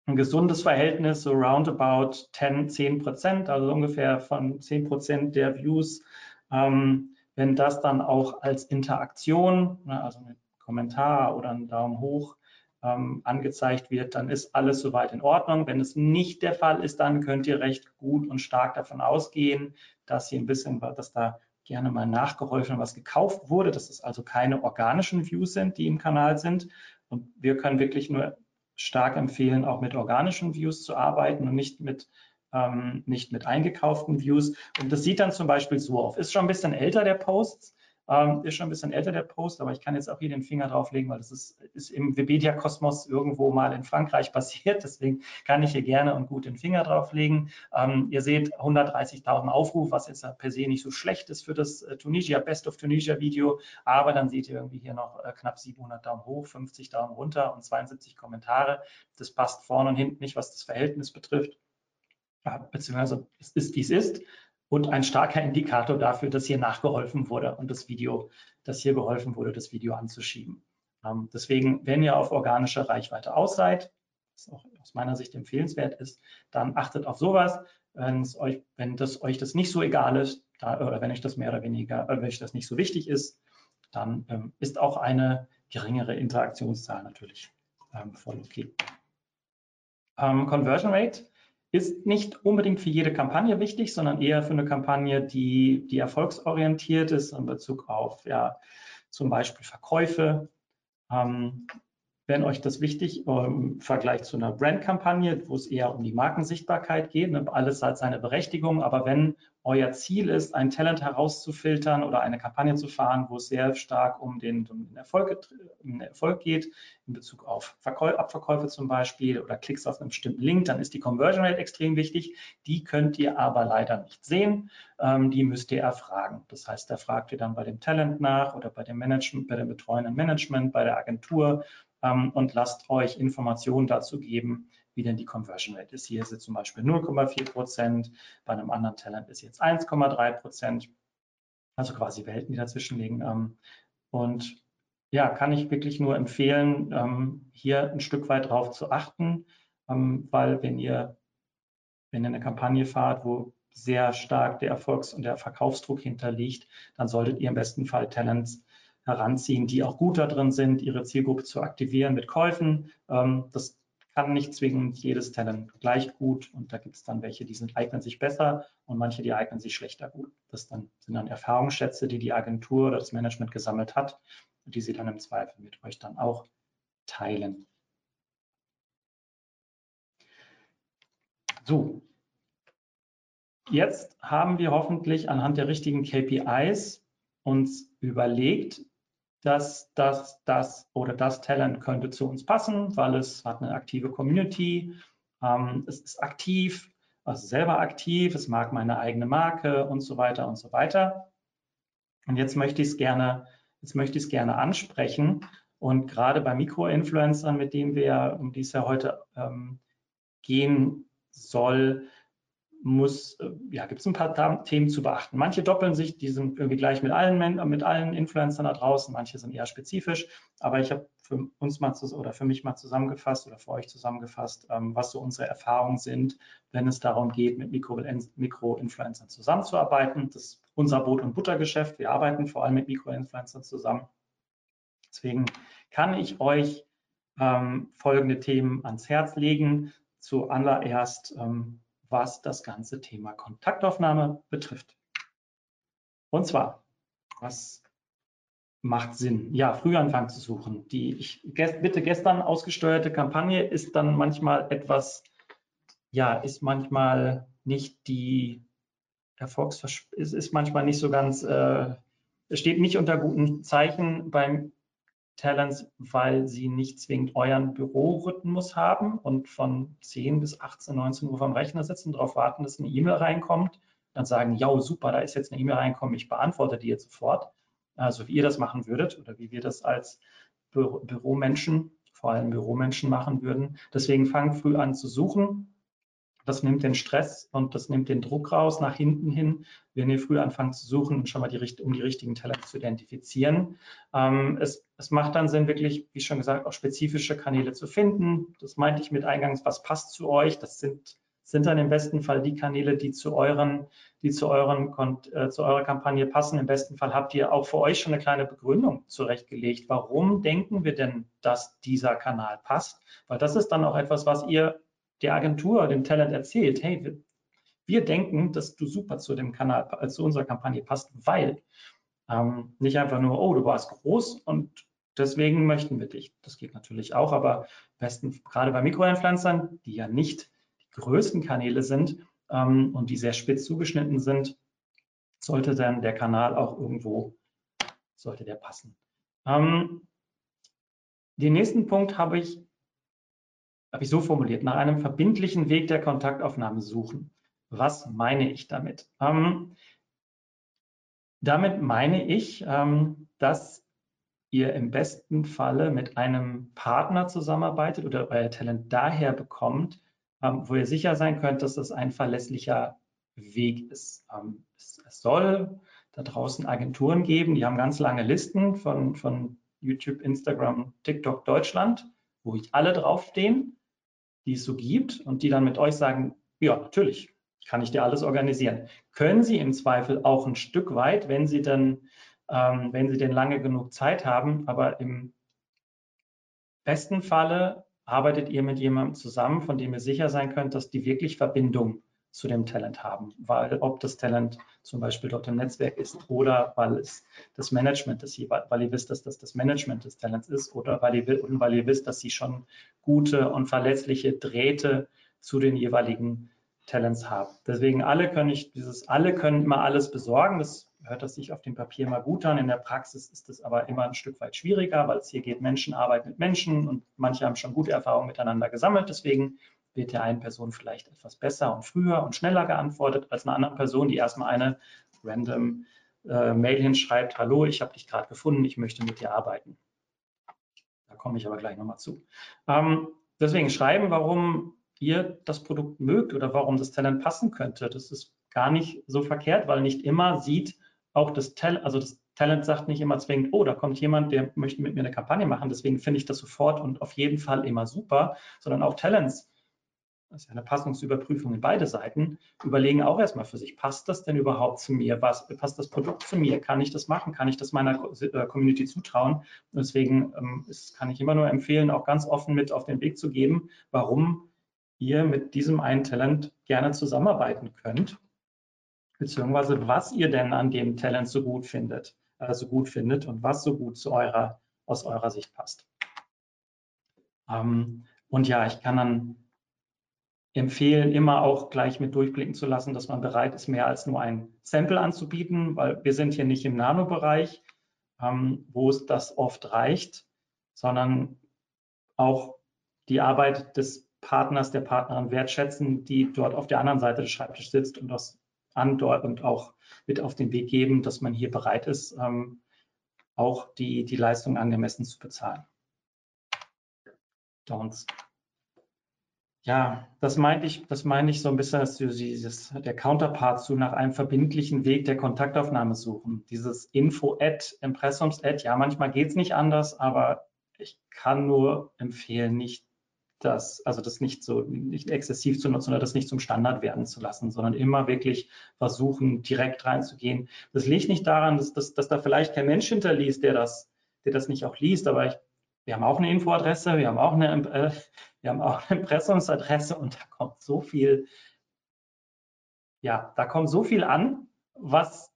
Ein gesundes Verhältnis, so roundabout 10, 10 Prozent, also ungefähr von 10 Prozent der Views ähm, wenn das dann auch als Interaktion, ne, also ein Kommentar oder ein Daumen hoch ähm, angezeigt wird, dann ist alles soweit in Ordnung. Wenn es nicht der Fall ist, dann könnt ihr recht gut und stark davon ausgehen, dass hier ein bisschen, dass da gerne mal nachgeholfen, was gekauft wurde, dass es also keine organischen Views sind, die im Kanal sind. Und wir können wirklich nur stark empfehlen, auch mit organischen Views zu arbeiten und nicht mit ähm, nicht mit eingekauften Views. Und das sieht dann zum Beispiel so auf. Ist schon ein bisschen älter der Post, ähm, ist schon ein bisschen älter der Post, aber ich kann jetzt auch hier den Finger drauflegen, weil das ist, ist im Webedia-Kosmos irgendwo mal in Frankreich passiert. Deswegen kann ich hier gerne und gut den Finger drauflegen. Ähm, ihr seht 130.000 Aufrufe, was jetzt per se nicht so schlecht ist für das äh, Tunisia Best of Tunisia Video. Aber dann seht ihr irgendwie hier noch äh, knapp 700 Daumen hoch, 50 Daumen runter und 72 Kommentare. Das passt vorne und hinten nicht, was das Verhältnis betrifft beziehungsweise es ist, wie es ist und ein starker Indikator dafür, dass hier nachgeholfen wurde und das Video, dass hier geholfen wurde, das Video anzuschieben. Ähm, deswegen, wenn ihr auf organische Reichweite aus seid, was auch aus meiner Sicht empfehlenswert ist, dann achtet auf sowas. Euch, wenn das euch das nicht so egal ist, da, oder wenn euch das mehr oder weniger, äh, wenn euch das nicht so wichtig ist, dann ähm, ist auch eine geringere Interaktionszahl natürlich ähm, voll okay. Ähm, Conversion Rate ist nicht unbedingt für jede Kampagne wichtig, sondern eher für eine Kampagne, die, die erfolgsorientiert ist in Bezug auf ja, zum Beispiel Verkäufe. Ähm, wenn euch das wichtig im Vergleich zu einer Brandkampagne, wo es eher um die Markensichtbarkeit geht, ne, alles hat seine Berechtigung, aber wenn euer Ziel ist, ein Talent herauszufiltern oder eine Kampagne zu fahren, wo es sehr stark um den, um den, Erfolg, um den Erfolg, geht, in Bezug auf Verkäu Abverkäufe zum Beispiel oder Klicks auf einen bestimmten Link, dann ist die Conversion Rate extrem wichtig. Die könnt ihr aber leider nicht sehen. Ähm, die müsst ihr erfragen. Das heißt, da fragt ihr dann bei dem Talent nach oder bei dem Management, bei dem betreuenden Management, bei der Agentur ähm, und lasst euch Informationen dazu geben, wie denn die Conversion Rate ist. Hier ist es zum Beispiel 0,4 Prozent, bei einem anderen Talent ist jetzt 1,3 Prozent, also quasi Welten, die dazwischen liegen. Ähm, und ja, kann ich wirklich nur empfehlen, ähm, hier ein Stück weit drauf zu achten, ähm, weil wenn ihr, wenn ihr eine Kampagne fahrt, wo sehr stark der Erfolgs- und der Verkaufsdruck hinterliegt, dann solltet ihr im besten Fall Talents heranziehen, die auch gut darin sind, ihre Zielgruppe zu aktivieren mit Käufen. Das kann nicht zwingend jedes Talent gleich gut und da gibt es dann welche, die sind, eignen sich besser und manche, die eignen sich schlechter gut. Das dann, sind dann Erfahrungsschätze, die die Agentur oder das Management gesammelt hat die sie dann im Zweifel mit euch dann auch teilen. So, jetzt haben wir hoffentlich anhand der richtigen KPIs uns überlegt, dass das, das oder das Talent könnte zu uns passen, weil es hat eine aktive Community, ähm, es ist aktiv, also selber aktiv, es mag meine eigene Marke und so weiter und so weiter. Und jetzt möchte ich es gerne, jetzt möchte ich es gerne ansprechen. Und gerade bei Mikroinfluencern, mit denen wir, um die es ja heute ähm, gehen soll, muss, äh, ja, gibt es ein paar Themen zu beachten. Manche doppeln sich, die sind irgendwie gleich mit allen, mit allen Influencern da draußen, manche sind eher spezifisch, aber ich habe für uns mal oder für mich mal zusammengefasst oder für euch zusammengefasst, ähm, was so unsere Erfahrungen sind, wenn es darum geht, mit Mikro-Influencern zusammenzuarbeiten. Das ist unser Brot- und Buttergeschäft. Wir arbeiten vor allem mit Mikro-Influencern zusammen. Deswegen kann ich euch ähm, folgende Themen ans Herz legen. Zuallererst ähm, was das ganze Thema Kontaktaufnahme betrifft. Und zwar, was macht Sinn? Ja, Frühanfang zu suchen. Die ich bitte gestern ausgesteuerte Kampagne ist dann manchmal etwas, ja, ist manchmal nicht die Erfolgsvers ist, ist manchmal nicht so ganz, äh, steht nicht unter guten Zeichen beim Talents, weil sie nicht zwingend euren Bürorhythmus haben und von 10 bis 18, 19 Uhr vom Rechner sitzen, darauf warten, dass eine E-Mail reinkommt, dann sagen, ja, super, da ist jetzt eine E-Mail reinkommen, ich beantworte die jetzt sofort. Also wie ihr das machen würdet oder wie wir das als Bü Büromenschen, vor allem Büromenschen machen würden. Deswegen fangen früh an zu suchen, das nimmt den Stress und das nimmt den Druck raus nach hinten hin, wenn ihr früh anfangt zu suchen und schon mal die, um die richtigen Talente zu identifizieren. Ähm, es, es macht dann Sinn, wirklich, wie schon gesagt, auch spezifische Kanäle zu finden. Das meinte ich mit eingangs, was passt zu euch. Das sind, sind dann im besten Fall die Kanäle, die zu euren, die zu euren, äh, zu eurer Kampagne passen. Im besten Fall habt ihr auch für euch schon eine kleine Begründung zurechtgelegt. Warum denken wir denn, dass dieser Kanal passt? Weil das ist dann auch etwas, was ihr der Agentur, dem Talent erzählt, hey, wir, wir denken, dass du super zu dem Kanal, äh, zu unserer Kampagne passt, weil ähm, nicht einfach nur, oh, du warst groß und deswegen möchten wir dich. Das geht natürlich auch, aber besten, gerade bei Mikroinfluencern, die ja nicht die größten Kanäle sind ähm, und die sehr spitz zugeschnitten sind, sollte dann der Kanal auch irgendwo, sollte der passen. Ähm, den nächsten Punkt habe ich habe ich so formuliert, nach einem verbindlichen Weg der Kontaktaufnahme suchen. Was meine ich damit? Ähm, damit meine ich, ähm, dass ihr im besten Falle mit einem Partner zusammenarbeitet oder euer Talent daher bekommt, ähm, wo ihr sicher sein könnt, dass das ein verlässlicher Weg ist. Ähm, es, es, soll da draußen Agenturen geben, die haben ganz lange Listen von, von YouTube, Instagram, TikTok Deutschland, wo ich alle draufstehen die es so gibt und die dann mit euch sagen, ja, natürlich, kann ich dir alles organisieren. Können Sie im Zweifel auch ein Stück weit, wenn Sie dann, ähm, wenn Sie denn lange genug Zeit haben, aber im besten Falle arbeitet ihr mit jemandem zusammen, von dem ihr sicher sein könnt, dass die wirklich Verbindung zu dem Talent haben, weil ob das Talent zum Beispiel dort im Netzwerk ist oder weil es das Management ist, weil ihr wisst, dass das das Management des Talents ist oder weil ihr, weil ihr wisst, dass sie schon gute und verlässliche Drähte zu den jeweiligen Talents haben. Deswegen alle können ich dieses alle können immer alles besorgen. Das hört das sich auf dem Papier mal gut an. In der Praxis ist es aber immer ein Stück weit schwieriger, weil es hier geht Menschenarbeit mit Menschen und manche haben schon gute Erfahrungen miteinander gesammelt. Deswegen wird der einen Person vielleicht etwas besser und früher und schneller geantwortet als einer anderen Person, die erstmal eine random äh, Mail hinschreibt, hallo, ich habe dich gerade gefunden, ich möchte mit dir arbeiten. Da komme ich aber gleich nochmal zu. Ähm, deswegen schreiben, warum ihr das Produkt mögt oder warum das Talent passen könnte. Das ist gar nicht so verkehrt, weil nicht immer sieht auch das Talent, also das Talent sagt nicht immer zwingend, oh, da kommt jemand, der möchte mit mir eine Kampagne machen, deswegen finde ich das sofort und auf jeden Fall immer super, sondern auch Talents das ist ja eine Passungsüberprüfung in beide Seiten, überlegen auch erstmal für sich, passt das denn überhaupt zu mir? Was, passt das Produkt zu mir? Kann ich das machen? Kann ich das meiner äh, Community zutrauen? Und deswegen ähm, ist, kann ich immer nur empfehlen, auch ganz offen mit auf den Weg zu geben, warum ihr mit diesem einen Talent gerne zusammenarbeiten könnt, beziehungsweise was ihr denn an dem Talent so gut findet, äh, gut findet und was so gut zu eurer, aus eurer Sicht passt. Ähm, und ja, ich kann dann empfehlen, immer auch gleich mit durchblicken zu lassen, dass man bereit ist, mehr als nur ein Sample anzubieten, weil wir sind hier nicht im Nano-Bereich, ähm, wo es das oft reicht, sondern auch die Arbeit des Partners, der Partnerin wertschätzen, die dort auf der anderen Seite des Schreibtisches sitzt und das andeutet und auch mit auf den Weg geben, dass man hier bereit ist, ähm, auch die, die Leistung angemessen zu bezahlen. Don'ts. Ja, das meinte ich, das meine ich so ein bisschen, dass du dieses, der Counterpart zu nach einem verbindlichen Weg der Kontaktaufnahme suchen. Dieses Info-Ad, Impressums-Ad, ja, manchmal geht es nicht anders, aber ich kann nur empfehlen, nicht das, also das nicht so, nicht exzessiv zu nutzen oder das nicht zum Standard werden zu lassen, sondern immer wirklich versuchen, direkt reinzugehen. Das liegt nicht daran, dass, dass, dass da vielleicht kein Mensch hinterliest, der das, der das nicht auch liest, aber ich wir haben auch eine Infoadresse, wir haben auch eine, äh, wir haben auch eine Impressumsadresse und da kommt so viel, ja, da kommt so viel an, was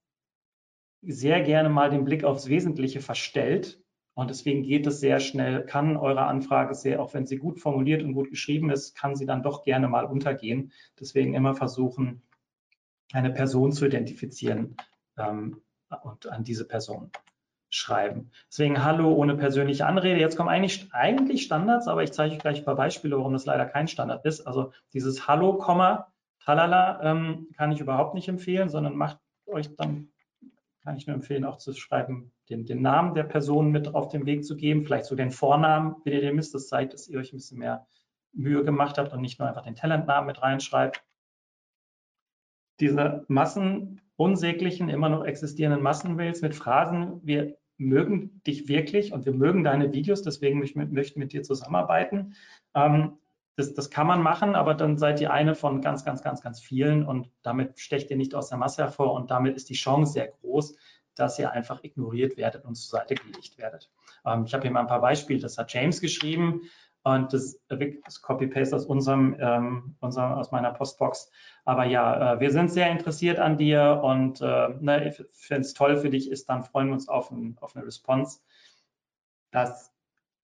sehr gerne mal den Blick aufs Wesentliche verstellt. Und deswegen geht es sehr schnell, kann eure Anfrage sehr, auch wenn sie gut formuliert und gut geschrieben ist, kann sie dann doch gerne mal untergehen. Deswegen immer versuchen, eine Person zu identifizieren ähm, und an diese Person schreiben. Deswegen Hallo ohne persönliche Anrede. Jetzt kommen eigentlich, eigentlich Standards, aber ich zeige euch gleich ein paar Beispiele, warum das leider kein Standard ist. Also dieses Hallo, Komma, Talala ähm, kann ich überhaupt nicht empfehlen, sondern macht euch dann, kann ich nur empfehlen, auch zu schreiben, den, den Namen der Person mit auf den Weg zu geben, vielleicht so den Vornamen, wenn ihr den misst. Das zeigt, dass ihr euch ein bisschen mehr Mühe gemacht habt und nicht nur einfach den Talentnamen mit reinschreibt. Diese Massen unsäglichen, immer noch existierenden Massenmails mit Phrasen, wir mögen dich wirklich und wir mögen deine Videos, deswegen möchten wir mit dir zusammenarbeiten. Ähm, das, das, kann man machen, aber dann seid ihr eine von ganz, ganz, ganz, ganz vielen und damit stecht ihr nicht aus der Masse hervor und damit ist die Chance sehr groß, dass ihr einfach ignoriert werdet und zur Seite gelegt werdet. Ähm, ich habe hier mal ein paar Beispiele, das hat James geschrieben. Und das, das Copy-Paste aus unserem, ähm, unserem, aus meiner Postbox. Aber ja, äh, wir sind sehr interessiert an dir und äh, ne, wenn es toll für dich ist, dann freuen wir uns auf, ein, auf eine Response. Das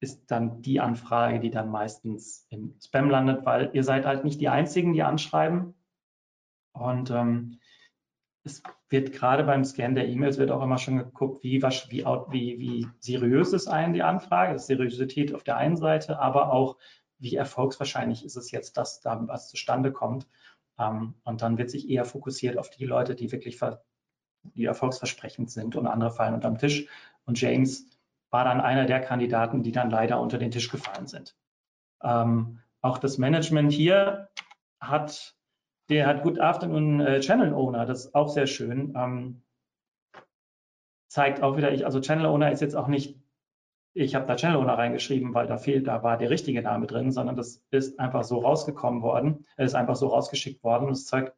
ist dann die Anfrage, die dann meistens im Spam landet, weil ihr seid halt nicht die Einzigen, die anschreiben. Und ähm, es wird gerade beim Scan der E-Mails wird auch immer schon geguckt, wie, wie, wie, wie seriös ist einen die Anfrage, das ist Seriosität auf der einen Seite, aber auch wie erfolgswahrscheinlich ist es jetzt, dass da was zustande kommt. Ähm, und dann wird sich eher fokussiert auf die Leute, die wirklich die erfolgsversprechend sind und andere fallen unterm Tisch. Und James war dann einer der Kandidaten, die dann leider unter den Tisch gefallen sind. Ähm, auch das Management hier hat der hat Good Afternoon äh, Channel Owner, das ist auch sehr schön. Ähm, zeigt auch wieder, ich, also Channel Owner ist jetzt auch nicht, ich habe da Channel Owner reingeschrieben, weil da fehlt, da war der richtige Name drin, sondern das ist einfach so rausgekommen worden, ist einfach so rausgeschickt worden. Und es zeigt,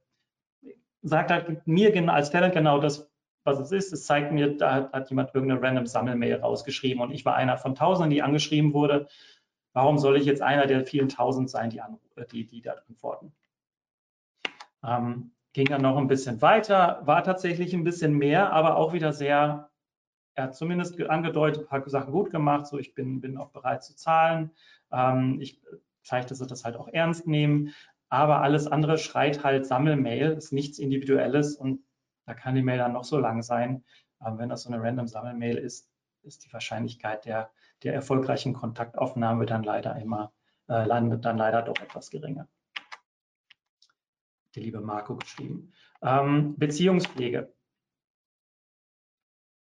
sagt halt mir als Talent genau das, was es ist. Es zeigt mir, da hat, hat jemand irgendeine random Sammelmail rausgeschrieben und ich war einer von Tausenden, die angeschrieben wurde. Warum soll ich jetzt einer der vielen Tausend sein, die, die, die da antworten? Ähm, ging dann noch ein bisschen weiter, war tatsächlich ein bisschen mehr, aber auch wieder sehr, er hat zumindest angedeutet, ein paar Sachen gut gemacht, so ich bin, bin auch bereit zu zahlen. Ähm, ich zeige, dass sie das halt auch ernst nehmen, aber alles andere schreit halt Sammelmail, ist nichts Individuelles und da kann die Mail dann noch so lang sein. Aber wenn das so eine random Sammelmail ist, ist die Wahrscheinlichkeit der, der erfolgreichen Kontaktaufnahme dann leider immer, äh, landet dann leider doch etwas geringer die liebe Marco geschrieben. Ähm, Beziehungspflege.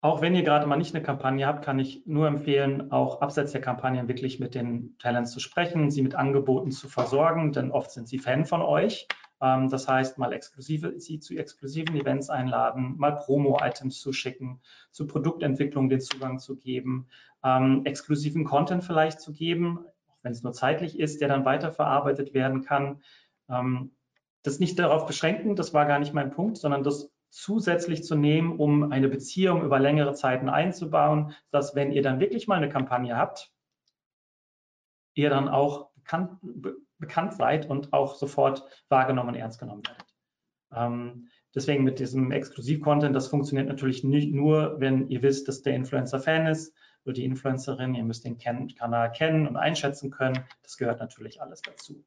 Auch wenn ihr gerade mal nicht eine Kampagne habt, kann ich nur empfehlen, auch abseits der Kampagnen wirklich mit den Talents zu sprechen, sie mit Angeboten zu versorgen, denn oft sind sie Fan von euch. Ähm, das heißt, mal exklusive, sie zu exklusiven Events einladen, mal Promo-Items zu schicken, zu Produktentwicklung den Zugang zu geben, ähm, exklusiven Content vielleicht zu geben, auch wenn es nur zeitlich ist, der dann weiterverarbeitet werden kann. Ähm, das nicht darauf beschränken, das war gar nicht mein Punkt, sondern das zusätzlich zu nehmen, um eine Beziehung über längere Zeiten einzubauen, dass wenn ihr dann wirklich mal eine Kampagne habt, ihr dann auch bekannt, be bekannt seid und auch sofort wahrgenommen und ernst genommen werdet. Ähm, deswegen mit diesem Exklusiv-Content, das funktioniert natürlich nicht nur, wenn ihr wisst, dass der Influencer Fan ist oder die Influencerin, ihr müsst den Kanal kennen und einschätzen können. Das gehört natürlich alles dazu.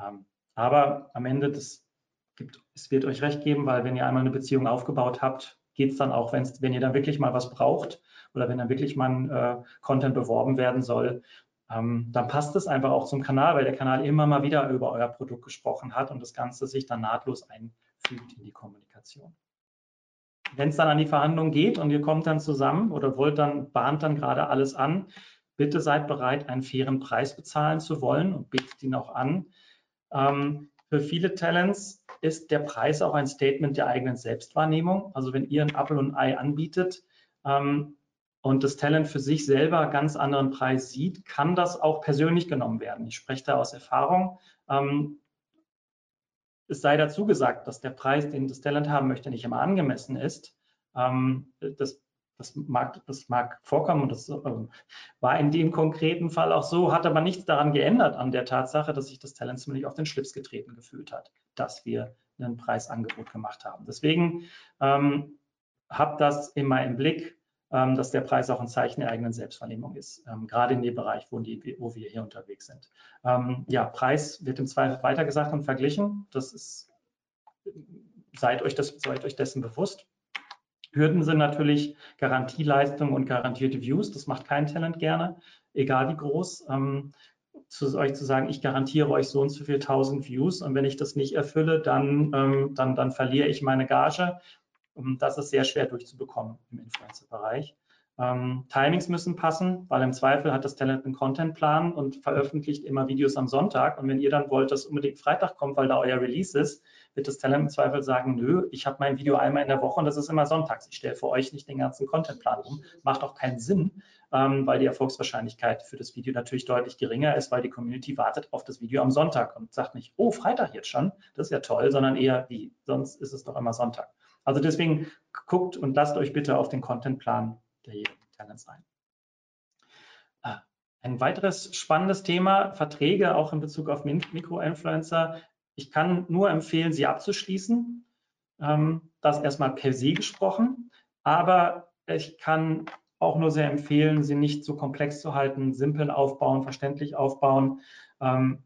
Ähm, aber am Ende, das gibt, es wird euch recht geben, weil wenn ihr einmal eine Beziehung aufgebaut habt, geht es dann auch, wenn ihr dann wirklich mal was braucht oder wenn dann wirklich mal ein äh, Content beworben werden soll, ähm, dann passt es einfach auch zum Kanal, weil der Kanal immer mal wieder über euer Produkt gesprochen hat und das Ganze sich dann nahtlos einfügt in die Kommunikation. Wenn es dann an die Verhandlungen geht und ihr kommt dann zusammen oder wollt dann, bahnt dann gerade alles an, bitte seid bereit, einen fairen Preis bezahlen zu wollen und bietet ihn auch an. Ähm, für viele Talents ist der Preis auch ein Statement der eigenen Selbstwahrnehmung. Also wenn ihr ein Apple und Ei anbietet ähm, und das Talent für sich selber ganz anderen Preis sieht, kann das auch persönlich genommen werden. Ich spreche da aus Erfahrung. Ähm, es sei dazu gesagt, dass der Preis, den das Talent haben möchte, nicht immer angemessen ist. Ähm, das das mag, das mag vorkommen und das äh, war in dem konkreten Fall auch so, hat aber nichts daran geändert an der Tatsache, dass sich das Talent ziemlich auf den Schlips getreten gefühlt hat, dass wir ein Preisangebot gemacht haben. Deswegen ähm, habt das immer im Blick, ähm, dass der Preis auch ein Zeichen der eigenen Selbstwahrnehmung ist, ähm, gerade in dem Bereich, wo, die, wo wir hier unterwegs sind. Ähm, ja, Preis wird im Zweifel weitergesagt und verglichen. Das ist, seid euch, das, seid euch dessen bewusst. Hürden sind natürlich Garantieleistung und garantierte Views. Das macht kein Talent gerne, egal wie groß. Ähm, zu euch zu sagen, ich garantiere euch so und so viel tausend Views und wenn ich das nicht erfülle, dann, ähm, dann, dann verliere ich meine Gage. Und das ist sehr schwer durchzubekommen im Influencer-Bereich. Ähm, Timings müssen passen, weil im Zweifel hat das Talent einen Contentplan und veröffentlicht immer Videos am Sonntag. Und wenn ihr dann wollt, dass unbedingt Freitag kommt, weil da euer Release ist, wird das Talent im Zweifel sagen, nö, ich habe mein Video einmal in der Woche und das ist immer sonntags. Ich stelle für euch nicht den ganzen Contentplan um. Macht auch keinen Sinn, ähm, weil die Erfolgswahrscheinlichkeit für das Video natürlich deutlich geringer ist, weil die Community wartet auf das Video am Sonntag und sagt nicht, oh, Freitag jetzt schon, das ist ja toll, sondern eher wie, sonst ist es doch immer Sonntag. Also deswegen guckt und lasst euch bitte auf den Contentplan der Talents ein. Ah, ein weiteres spannendes Thema, Verträge auch in Bezug auf Mikroinfluencer. Ich kann nur empfehlen, sie abzuschließen. Ähm, das erstmal per se gesprochen. Aber ich kann auch nur sehr empfehlen, sie nicht so komplex zu halten, simpel aufbauen, verständlich aufbauen, ähm,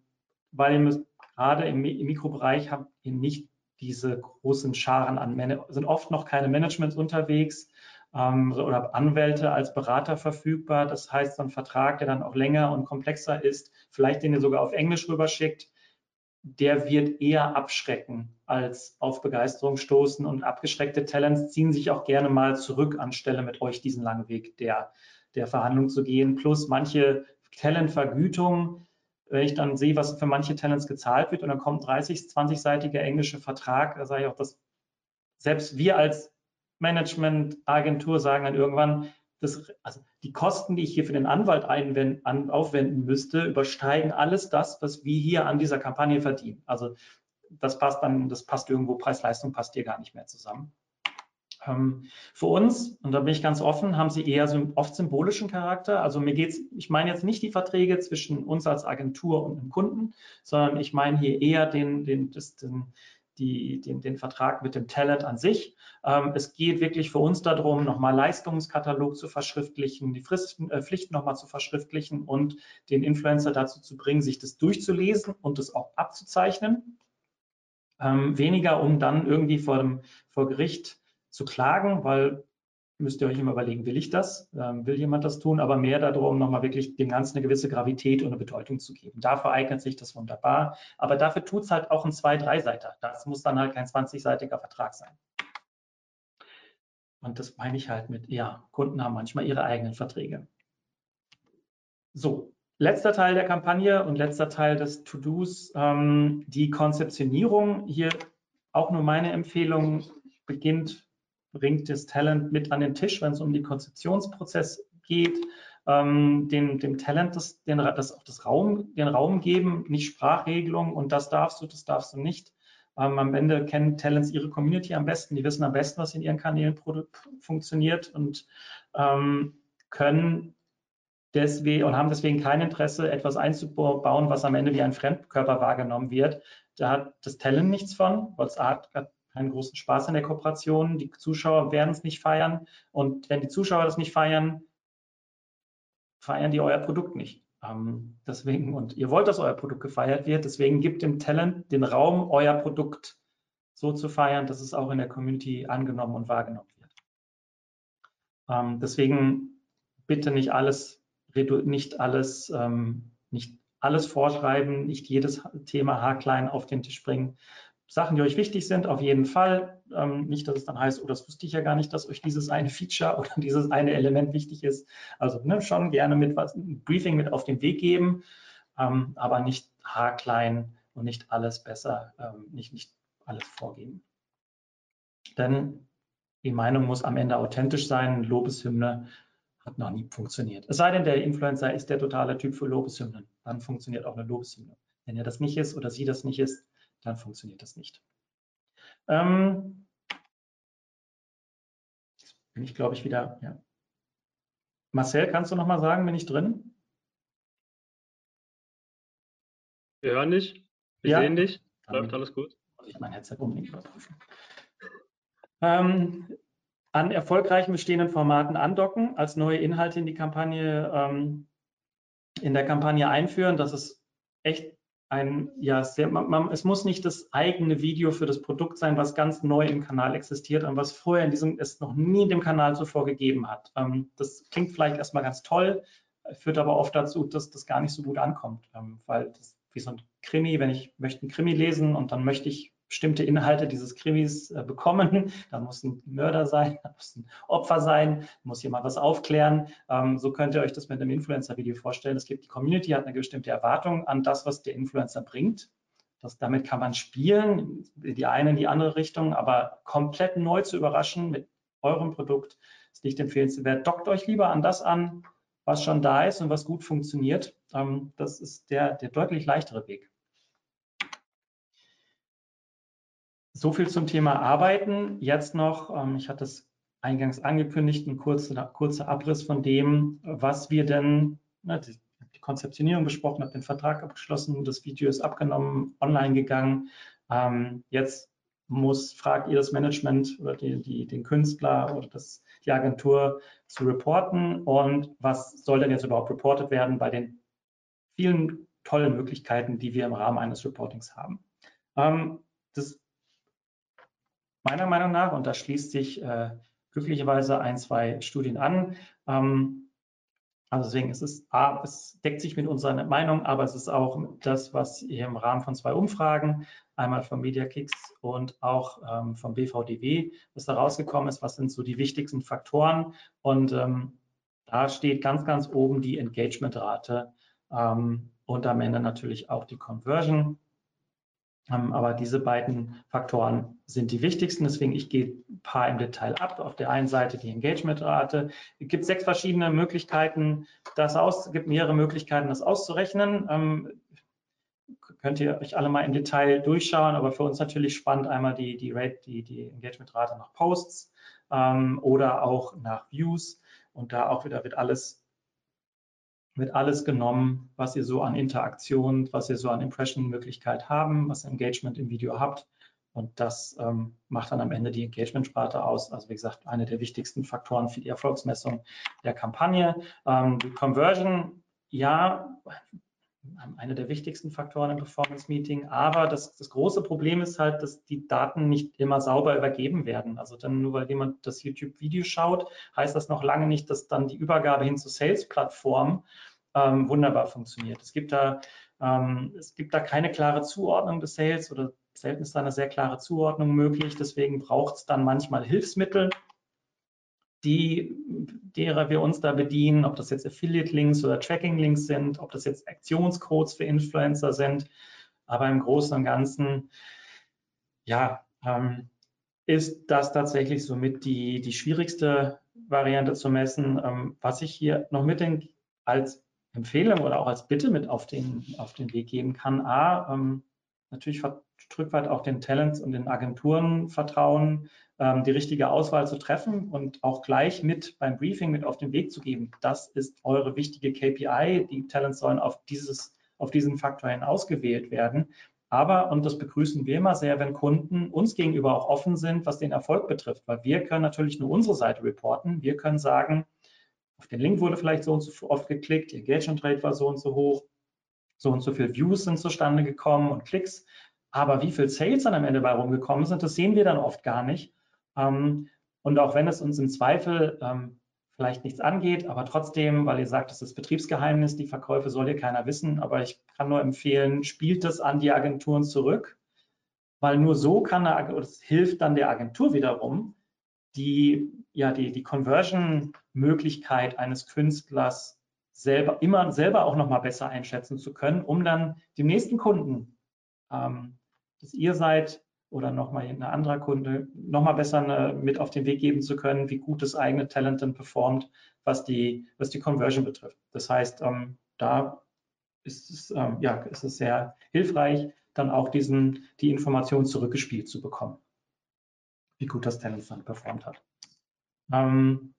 weil ihr müsst gerade im, Mikrobereich habt ihr nicht diese großen Scharen an, sind oft noch keine Managements unterwegs ähm, oder Anwälte als Berater verfügbar. Das heißt, so ein Vertrag, der dann auch länger und komplexer ist, vielleicht den ihr sogar auf Englisch rüberschickt, der wird eher abschrecken als auf Begeisterung stoßen und abgeschreckte Talents ziehen sich auch gerne mal zurück, anstelle mit euch diesen langen Weg der, der Verhandlung zu gehen. Plus manche Talentvergütungen, wenn ich dann sehe, was für manche Talents gezahlt wird und dann kommt 30, 20-seitiger englischer Vertrag, da sage ich auch, dass selbst wir als Managementagentur sagen dann irgendwann, das, also die Kosten, die ich hier für den Anwalt einwenden, an, aufwenden müsste, übersteigen alles das, was wir hier an dieser Kampagne verdienen. Also das passt dann, das passt irgendwo, Preis-Leistung passt hier gar nicht mehr zusammen. Ähm, für uns, und da bin ich ganz offen, haben sie eher so oft symbolischen Charakter. Also mir geht's, ich meine jetzt nicht die Verträge zwischen uns als Agentur und dem Kunden, sondern ich meine hier eher den, den, das, den die, den, den, Vertrag mit dem Talent an sich. Ähm, es geht wirklich für uns darum, nochmal Leistungskatalog zu verschriftlichen, die Fristen, äh, Pflichten nochmal zu verschriftlichen und den Influencer dazu zu bringen, sich das durchzulesen und es auch abzuzeichnen. Ähm, weniger, um dann irgendwie vor, dem, vor Gericht zu klagen, weil müsst ihr euch immer überlegen, will ich das? Ähm, will jemand das tun? Aber mehr darum, nochmal wirklich dem Ganzen eine gewisse Gravität und eine Bedeutung zu geben. Dafür eignet sich das wunderbar. Aber dafür tut es halt auch ein zwei drei seiter Das muss dann halt kein 20-seitiger Vertrag sein. Und das meine ich halt mit, ja, Kunden haben manchmal ihre eigenen Verträge. So, letzter Teil der Kampagne und letzter Teil des To-Dos, ähm, die Konzeptionierung. Hier auch nur meine Empfehlung beginnt bringt das Talent mit an den Tisch, wenn es um den Konzeptionsprozess geht, ähm, dem, dem Talent das, den, das, auch das Raum, den Raum geben, nicht Sprachregelung und das darfst du, das darfst du nicht. Ähm, am Ende kennen Talents ihre Community am besten, die wissen am besten, was in ihren Kanälen funktioniert und ähm, können deswegen und haben deswegen kein Interesse, etwas einzubauen, was am Ende wie ein Fremdkörper wahrgenommen wird. Da hat das Talent nichts von, weil es hat keinen großen Spaß in der Kooperation. Die Zuschauer werden es nicht feiern. Und wenn die Zuschauer das nicht feiern, feiern die euer Produkt nicht. Ähm, deswegen, und ihr wollt, dass euer Produkt gefeiert wird, deswegen gibt dem Talent den Raum, euer Produkt so zu feiern, dass es auch in der Community angenommen und wahrgenommen wird. Ähm, deswegen bitte nicht alles, nicht alles, ähm, nicht alles vorschreiben, nicht jedes Thema haarklein auf den Tisch bringen, Sachen, die euch wichtig sind, auf jeden Fall. Ähm, nicht, dass es dann heißt, oh, das wusste ich ja gar nicht, dass euch dieses eine Feature oder dieses eine Element wichtig ist. Also ne, schon gerne mit was, ein Briefing mit auf den Weg geben, ähm, aber nicht haarklein und nicht alles besser, ähm, nicht, nicht alles vorgeben. Denn die Meinung muss am Ende authentisch sein. Lobeshymne hat noch nie funktioniert. Es sei denn, der Influencer ist der totale Typ für Lobeshymnen. Dann funktioniert auch eine Lobeshymne. Wenn er das nicht ist oder sie das nicht ist, dann funktioniert das nicht. Ähm, jetzt bin ich, glaube ich, wieder. Ja. Marcel, kannst du noch mal sagen, bin ich drin? Wir hören dich, wir ja. sehen dich, läuft alles gut. Muss ich mein Headset unbedingt überprüfen. Ähm, an erfolgreichen bestehenden Formaten andocken, als neue Inhalte in die Kampagne, ähm, in der Kampagne einführen. Das ist echt ein, ja, sehr, man, man, es muss nicht das eigene Video für das Produkt sein, was ganz neu im Kanal existiert und was vorher in diesem, es noch nie in dem Kanal zuvor gegeben hat. Ähm, das klingt vielleicht erstmal ganz toll, führt aber oft dazu, dass das gar nicht so gut ankommt, ähm, weil das wie so ein Krimi, wenn ich möchte einen Krimi lesen und dann möchte ich bestimmte Inhalte dieses Krimis äh, bekommen. Da muss ein Mörder sein, da muss ein Opfer sein, muss jemand was aufklären. Ähm, so könnt ihr euch das mit einem Influencer-Video vorstellen. Es gibt die Community, hat eine bestimmte Erwartung an das, was der Influencer bringt. Das, damit kann man spielen, die eine in die andere Richtung, aber komplett neu zu überraschen mit eurem Produkt ist nicht empfehlenswert. Dockt euch lieber an das an, was schon da ist und was gut funktioniert. Ähm, das ist der, der deutlich leichtere Weg. So viel zum Thema Arbeiten. Jetzt noch, ähm, ich hatte es eingangs angekündigt, ein kurzer, kurzer Abriss von dem, was wir denn, ne, die, die, Konzeptionierung besprochen, habe den Vertrag abgeschlossen, das Video ist abgenommen, online gegangen. Ähm, jetzt muss, fragt ihr das Management oder die, die, den Künstler oder das, die Agentur zu reporten und was soll denn jetzt überhaupt reportet werden bei den vielen tollen Möglichkeiten, die wir im Rahmen eines Reportings haben. Ähm, meiner Meinung nach, und da schließt sich äh, glücklicherweise ein, zwei Studien an, ähm, also deswegen ist es, A, es deckt sich mit unserer Meinung, aber es ist auch das, was hier im Rahmen von zwei Umfragen, einmal vom MediaKicks und auch ähm, vom BVDW, was da rausgekommen ist, was sind so die wichtigsten Faktoren. Und ähm, da steht ganz, ganz oben die Engagementrate ähm, und am Ende natürlich auch die Conversion. Ähm, aber diese beiden Faktoren sind die wichtigsten. Deswegen, ich gehe ein paar im Detail ab. Auf der einen Seite die Engagementrate. Es gibt sechs verschiedene Möglichkeiten, das aus, gibt mehrere Möglichkeiten, das auszurechnen. Ähm, könnt ihr euch alle mal im Detail durchschauen, aber für uns natürlich spannend einmal die, die Rate, die, die Engagementrate nach Posts ähm, oder auch nach Views. Und da auch wieder wird alles wird alles genommen, was ihr so an Interaktion, was ihr so an Impression-Möglichkeit haben, was Engagement im Video habt. Und das ähm, macht dann am Ende die Engagement-Sparte aus. Also wie gesagt, eine der wichtigsten Faktoren für die Erfolgsmessung der Kampagne. Ähm, Conversion, ja, eine der wichtigsten Faktoren im Performance-Meeting. Aber das, das, große Problem ist halt, dass die Daten nicht immer sauber übergeben werden. Also dann nur weil jemand das YouTube-Video schaut, heißt das noch lange nicht, dass dann die Übergabe hin zur Sales-Plattform ähm, wunderbar funktioniert. Es gibt da ähm, es gibt da keine klare Zuordnung des Sales oder selten ist da eine sehr klare Zuordnung möglich. Deswegen braucht es dann manchmal Hilfsmittel, die, derer wir uns da bedienen, ob das jetzt Affiliate-Links oder Tracking-Links sind, ob das jetzt Aktionscodes für Influencer sind. Aber im Großen und Ganzen, ja, ähm, ist das tatsächlich somit die, die schwierigste Variante zu messen. Ähm, was ich hier noch mit den, als Empfehlung oder auch als Bitte mit auf den, auf den Weg geben kann, A, ähm, natürlich ein Stück weit auch den Talents und den Agenturen vertrauen, die richtige Auswahl zu treffen und auch gleich mit beim Briefing mit auf den Weg zu geben. Das ist eure wichtige KPI. Die Talents sollen auf, dieses, auf diesen Faktor hin ausgewählt werden. Aber, und das begrüßen wir immer sehr, wenn Kunden uns gegenüber auch offen sind, was den Erfolg betrifft, weil wir können natürlich nur unsere Seite reporten. Wir können sagen, auf den Link wurde vielleicht so und so oft geklickt, die Engagement Rate war so und so hoch, so und so viele Views sind zustande gekommen und Klicks. Aber wie viel Sales dann am Ende bei rumgekommen sind, das sehen wir dann oft gar nicht. Ähm, und auch wenn es uns im Zweifel ähm, vielleicht nichts angeht, aber trotzdem, weil ihr sagt, es ist Betriebsgeheimnis, die Verkäufe soll hier keiner wissen, aber ich kann nur empfehlen, spielt das an die Agenturen zurück, weil nur so kann eine, es hilft dann der Agentur wiederum, die ja die, die Conversion-Möglichkeit eines Künstlers selber immer selber auch noch mal besser einschätzen zu können, um dann dem nächsten Kunden, ähm, dass ihr seid oder noch mal ein anderer Kunde, noch mal besser eine, mit auf den Weg geben zu können, wie gut das eigene Talent dann performt, was die was die Conversion betrifft. Das heißt, ähm, da ist es ähm, ja ist es sehr hilfreich, dann auch diesen die Information zurückgespielt zu bekommen, wie gut das Talent dann performt hat. Ähm,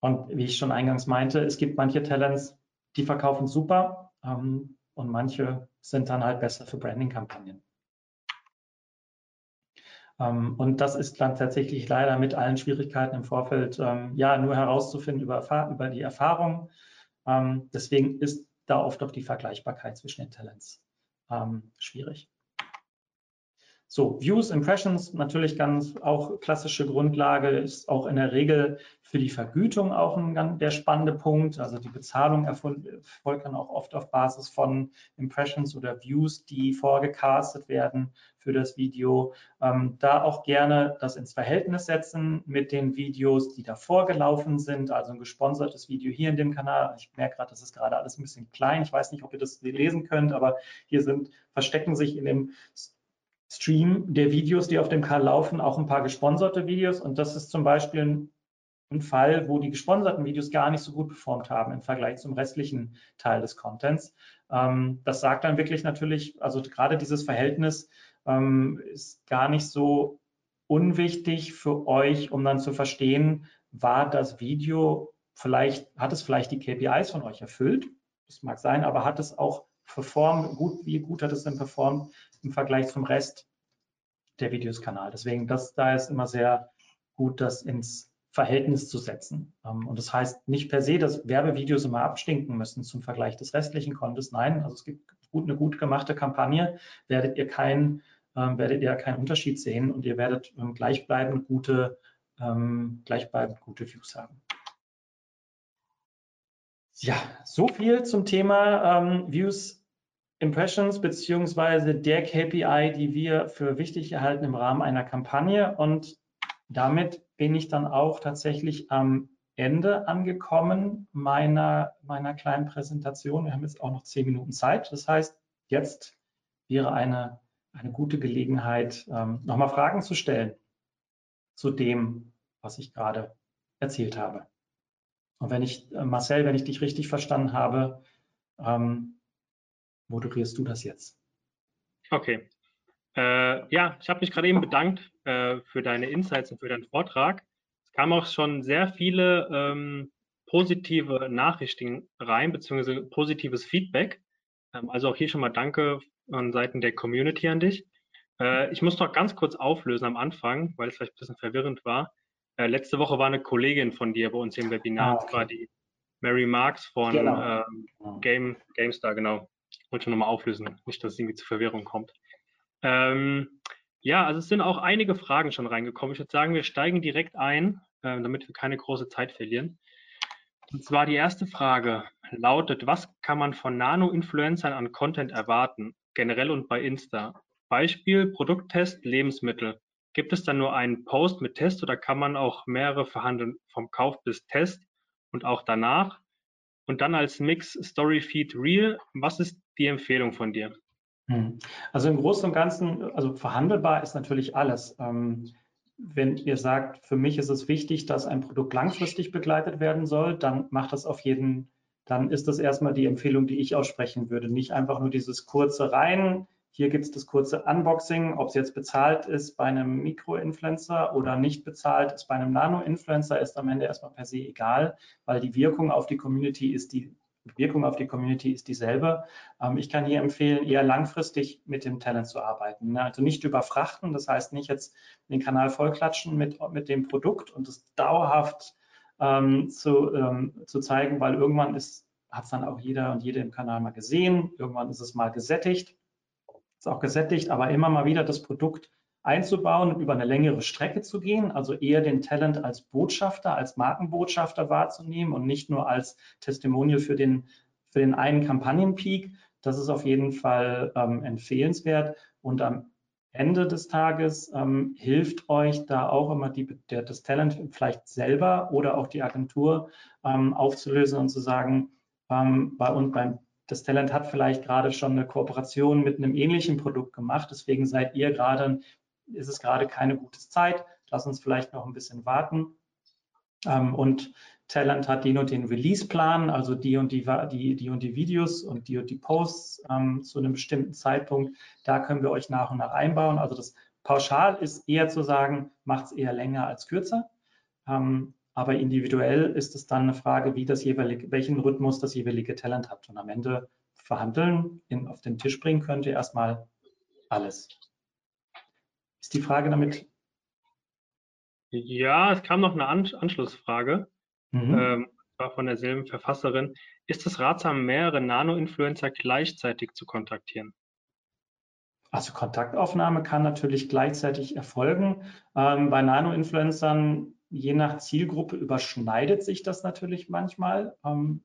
und wie ich schon eingangs meinte, es gibt manche Talents, die verkaufen super ähm, und manche sind dann halt besser für Branding-Kampagnen. Ähm, und das ist dann tatsächlich leider mit allen Schwierigkeiten im Vorfeld ähm, ja nur herauszufinden über, über die Erfahrung. Ähm, deswegen ist da oft auch die Vergleichbarkeit zwischen den Talents schwierig. So, Views, Impressions, natürlich ganz auch klassische Grundlage, ist auch in der Regel für die Vergütung auch ein ganz der spannende Punkt. Also die Bezahlung erfolgt dann auch oft auf Basis von Impressions oder Views, die vorgecastet werden für das Video. Ähm, da auch gerne das ins Verhältnis setzen mit den Videos, die davor gelaufen sind. Also ein gesponsertes Video hier in dem Kanal. Ich merke gerade, das ist gerade alles ein bisschen klein. Ich weiß nicht, ob ihr das lesen könnt, aber hier sind, verstecken sich in dem Stream der Videos, die auf dem Kanal laufen, auch ein paar gesponserte Videos. Und das ist zum Beispiel ein Fall, wo die gesponserten Videos gar nicht so gut performt haben im Vergleich zum restlichen Teil des Contents. Ähm, das sagt dann wirklich natürlich, also gerade dieses Verhältnis ähm, ist gar nicht so unwichtig für euch, um dann zu verstehen, war das Video vielleicht, hat es vielleicht die KPIs von euch erfüllt? Das mag sein, aber hat es auch performt, gut, wie gut hat es denn performt im Vergleich zum Rest der Videoskanal. Deswegen, das, da ist immer sehr gut, das ins Verhältnis zu setzen. Ähm, und das heißt nicht per se, dass Werbevideos immer abstinken müssen zum Vergleich des restlichen Contents. Nein, also es gibt gut, eine gut gemachte Kampagne, werdet ihr keinen ähm, werdet ihr keinen Unterschied sehen und ihr werdet ähm, gleichbleibend gute, gleichbleibend gute Views haben. Ja, so viel zum Thema ähm, Views Impressions beziehungsweise der KPI, die wir für wichtig erhalten im Rahmen einer Kampagne. Und damit bin ich dann auch tatsächlich am Ende angekommen meiner, meiner kleinen Präsentation. Wir haben jetzt auch noch zehn Minuten Zeit. Das heißt, jetzt wäre eine, eine gute Gelegenheit, ähm, nochmal Fragen zu stellen zu dem, was ich gerade erzählt habe. Und wenn ich, äh, Marcel, wenn ich dich richtig verstanden habe, ähm, moderierst du das jetzt? Okay. Äh, ja, ich habe mich gerade eben bedankt äh, für deine Insights und für deinen Vortrag. Es kamen auch schon sehr viele ähm, positive Nachrichten rein, beziehungsweise positives Feedback. Ähm, also auch hier schon mal Danke von Seiten der Community an dich. Äh, ich muss noch ganz kurz auflösen am Anfang, weil es vielleicht ein bisschen verwirrend war. Äh, letzte Woche war eine Kollegin von dir bei uns im Webinar, ah, okay. das war die Mary Marks von genau. ähm, genau. Game, GameStar, genau. Ich wollte schon nochmal auflösen, nicht, dass es irgendwie zu Verwirrung kommt. Ähm, ja, also es sind auch einige Fragen schon reingekommen. Ich würde sagen, wir steigen direkt ein, äh, damit wir keine große Zeit verlieren. Und zwar die erste Frage lautet, was kann man von Nano-Influencern an Content erwarten, generell und bei Insta? Beispiel Produkttest Lebensmittel. Gibt es dann nur einen Post mit Test oder kann man auch mehrere verhandeln vom Kauf bis Test und auch danach? Und dann als Mix Story Feed Real, was ist die Empfehlung von dir? Hm. Also im Großen und Ganzen, also verhandelbar ist natürlich alles. Ähm, wenn ihr sagt, für mich ist es wichtig, dass ein Produkt langfristig begleitet werden soll, dann macht das auf jeden, dann ist das erstmal die Empfehlung, die ich aussprechen würde. Nicht einfach nur dieses kurze rein, hier gibt es das kurze Unboxing, ob es jetzt bezahlt ist bei einem Mikroinfluencer oder nicht bezahlt ist bei einem Nano-Influencer, ist am Ende erstmal per se egal, weil die Wirkung auf die Community ist die Wirkung auf die Community ist dieselbe. Ähm, ich kann hier empfehlen, eher langfristig mit dem Talent zu arbeiten. Ne? Also nicht überfrachten, das heißt nicht jetzt den Kanal vollklatschen mit, mit dem Produkt und es dauerhaft ähm, zu, ähm, zu zeigen, weil irgendwann hat es dann auch jeder und jede im Kanal mal gesehen, irgendwann ist es mal gesättigt ist auch gesättigt, aber immer mal wieder das Produkt einzubauen und über eine längere Strecke zu gehen, also eher den Talent als Botschafter, als Markenbotschafter wahrzunehmen und nicht nur als Testimonial für den, für den einen Kampagnenpeak. Das ist auf jeden Fall ähm, empfehlenswert und am Ende des Tages ähm, hilft euch da auch immer die, der, das Talent vielleicht selber oder auch die Agentur ähm, aufzulösen und zu sagen, ähm, bei uns beim das Talent hat vielleicht gerade schon eine Kooperation mit einem ähnlichen Produkt gemacht. Deswegen seid ihr gerade, ist es gerade keine gute Zeit. Lass uns vielleicht noch ein bisschen warten. Ähm, und Talent hat den und den Release-Plan, also die und die, die, die und die Videos und die und die Posts ähm, zu einem bestimmten Zeitpunkt. Da können wir euch nach und nach einbauen. Also das pauschal ist eher zu sagen, macht es eher länger als kürzer. Ähm, aber individuell ist es dann eine Frage, wie das jeweilige, welchen Rhythmus das jeweilige Talent hat. Und am Ende verhandeln, in, auf den Tisch bringen könnte erstmal alles. Ist die Frage damit? Ja, es kam noch eine An Anschlussfrage. Mhm. Ähm, war von derselben Verfasserin. Ist es ratsam, mehrere Nano-Influencer gleichzeitig zu kontaktieren? Also Kontaktaufnahme kann natürlich gleichzeitig erfolgen. Ähm, bei Nano-Influencern je nach Zielgruppe überschneidet sich das natürlich manchmal, ähm,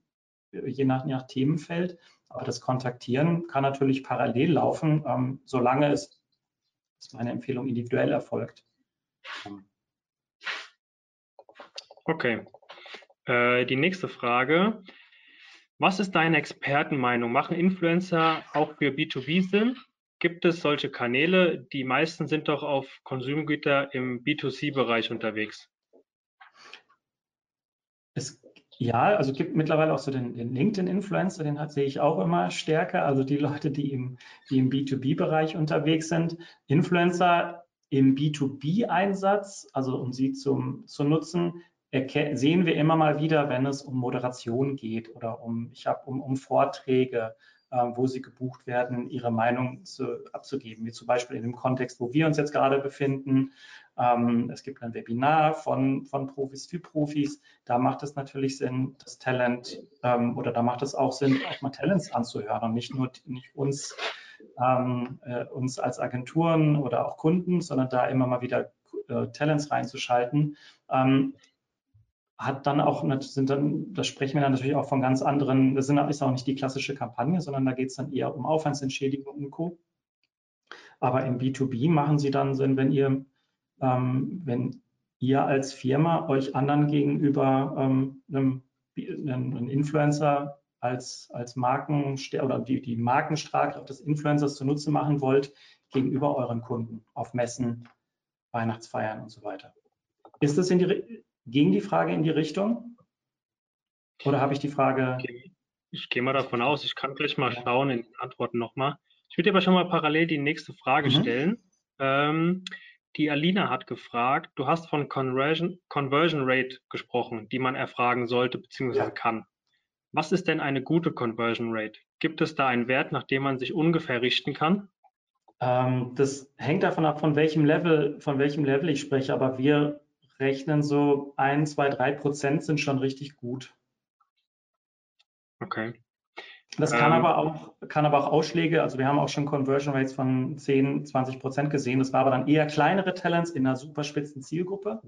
je, nach, nach Themenfeld. Aber das Kontaktieren kann natürlich parallel laufen, ähm, solange es, ist meine Empfehlung, individuell erfolgt. Okay. Äh, die nächste Frage. Was ist deine Expertenmeinung? Machen Influencer auch für B2B Sinn? Gibt es solche Kanäle? Die meisten sind doch auf Konsumgüter im B2C-Bereich unterwegs. Es, ja, also gibt mittlerweile auch so den, den LinkedIn-Influencer, den sehe ich auch immer stärker. Also die Leute, die im, die im B2B-Bereich unterwegs sind. Influencer im B2B-Einsatz, also um sie zum, zu nutzen, sehen wir immer mal wieder, wenn es um Moderation geht oder um, ich habe um, um Vorträge, äh, wo sie gebucht werden, ihre Meinung zu, abzugeben, wie zum Beispiel in dem Kontext, wo wir uns jetzt gerade befinden, ähm, es gibt ein Webinar von, von Profis für Profis. Da macht es natürlich Sinn, das Talent ähm, oder da macht es auch Sinn, auch mal Talents anzuhören und nicht nur nicht uns, ähm, äh, uns als Agenturen oder auch Kunden, sondern da immer mal wieder äh, Talents reinzuschalten. Ähm, hat dann auch, sind dann, da sprechen wir dann natürlich auch von ganz anderen, das ist auch nicht die klassische Kampagne, sondern da geht es dann eher um Aufwandsentschädigung und Co. Aber im B2B machen sie dann Sinn, wenn ihr ähm, wenn ihr als Firma euch anderen gegenüber ähm, einem, einem Influencer als, als Marken oder die, die Markenstrahlkraft des Influencers zunutze machen wollt gegenüber euren Kunden auf Messen, Weihnachtsfeiern und so weiter. Ist das in die, ging die Frage in die Richtung? Oder habe ich die Frage? Ich gehe mal davon aus, ich kann gleich mal schauen in den Antworten nochmal. Ich würde aber schon mal parallel die nächste Frage mhm. stellen. Ähm, die Alina hat gefragt, du hast von Conversion, Conversion Rate gesprochen, die man erfragen sollte bzw. Ja. kann. Was ist denn eine gute Conversion Rate? Gibt es da einen Wert, nach dem man sich ungefähr richten kann? Ähm, das hängt davon ab, von welchem Level, von welchem Level ich spreche, aber wir rechnen so ein, zwei, drei Prozent sind schon richtig gut. Okay. Das kann ähm, aber auch, kann aber auch Ausschläge, also wir haben auch schon Conversion Rates von 10, 20 Prozent gesehen. Das war aber dann eher kleinere Talents in einer super spitzen Zielgruppe.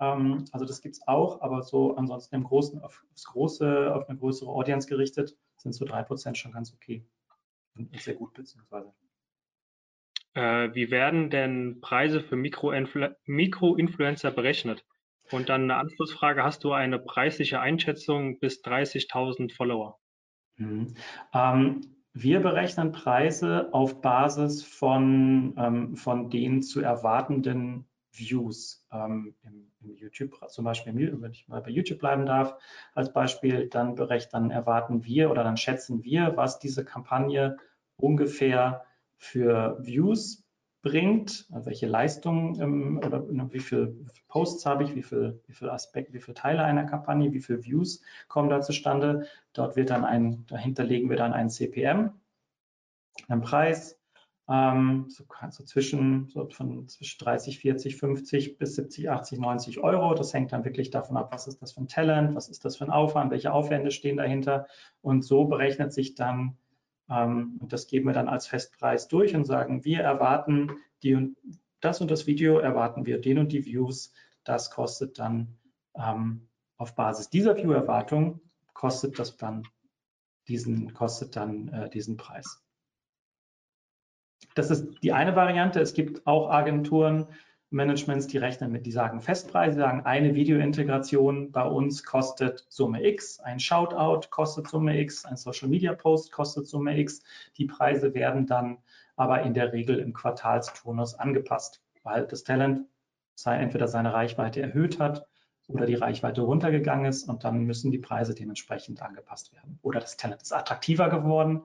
Ähm, also das gibt es auch, aber so ansonsten im Großen, auf, aufs Große, auf eine größere Audience gerichtet, sind so drei Prozent schon ganz okay. Und sehr gut beziehungsweise. Äh, wie werden denn Preise für Mikroinfluencer berechnet? Und dann eine Anschlussfrage, hast du eine preisliche Einschätzung bis 30.000 Follower? Mhm. Ähm, wir berechnen Preise auf Basis von, ähm, von den zu erwartenden Views ähm, im, im, YouTube, zum Beispiel, wenn ich mal bei YouTube bleiben darf, als Beispiel, dann berechnen, dann erwarten wir oder dann schätzen wir, was diese Kampagne ungefähr für Views bringt, welche Leistungen ähm, oder ne, wie viele Posts habe ich, wie viele wie viel Aspekte, wie viele Teile einer Kampagne, wie viele Views kommen da zustande. Dort wird dann ein, dahinter legen wir dann ein CPM, einen Preis, ähm, so, so, zwischen, so von zwischen 30, 40, 50 bis 70, 80, 90 Euro. Das hängt dann wirklich davon ab, was ist das für ein Talent, was ist das für ein Aufwand, welche Aufwände stehen dahinter. Und so berechnet sich dann ähm, und das geben wir dann als Festpreis durch und sagen, wir erwarten die und das und das Video, erwarten wir den und die Views. Das kostet dann ähm, auf Basis dieser View-Erwartung kostet das dann diesen, kostet dann äh, diesen Preis. Das ist die eine Variante. Es gibt auch Agenturen, Managements, die rechnen mit, die sagen Festpreise, die sagen, eine Videointegration bei uns kostet Summe X, ein Shoutout kostet Summe X, ein Social Media Post kostet Summe X. Die Preise werden dann aber in der Regel im Quartalsturnus angepasst, weil das Talent entweder seine Reichweite erhöht hat oder die Reichweite runtergegangen ist und dann müssen die Preise dementsprechend angepasst werden. Oder das Talent ist attraktiver geworden,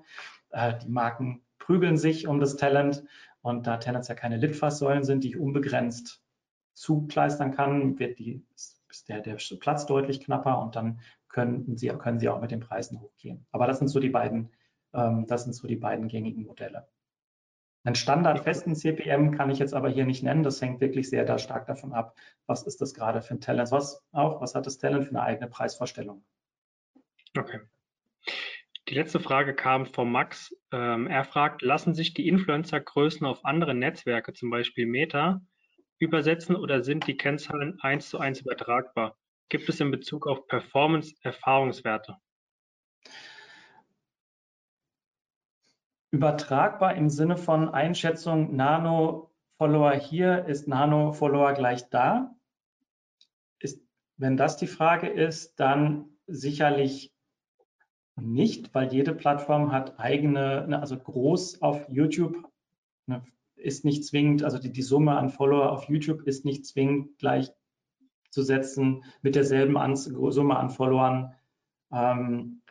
äh, die Marken prügeln sich um das Talent und da tendenziell keine Litfaßsäulen sind, die ich unbegrenzt zukleistern kann, wird die, ist der, der Platz deutlich knapper und dann können sie, können sie auch mit den Preisen hochgehen. Aber das sind so die beiden, ähm, das sind so die beiden gängigen Modelle. Einen standardfesten CPM kann ich jetzt aber hier nicht nennen. Das hängt wirklich sehr da stark davon ab, was ist das gerade für ein Talent, was auch, was hat das Talent für eine eigene Preisvorstellung. Okay. Die letzte Frage kam von Max. Ähm, er fragt, lassen sich die Influencer-Größen auf andere Netzwerke, zum Beispiel Meta, übersetzen oder sind die Kennzahlen eins zu eins übertragbar? Gibt es in Bezug auf Performance Erfahrungswerte? Übertragbar im Sinne von Einschätzung Nano-Follower hier ist Nano-Follower gleich da. Ist, wenn das die Frage ist, dann sicherlich nicht, weil jede Plattform hat eigene, ne, also groß auf YouTube ne, ist nicht zwingend, also die, die Summe an Follower auf YouTube ist nicht zwingend gleichzusetzen mit derselben Summe an Followern ähm,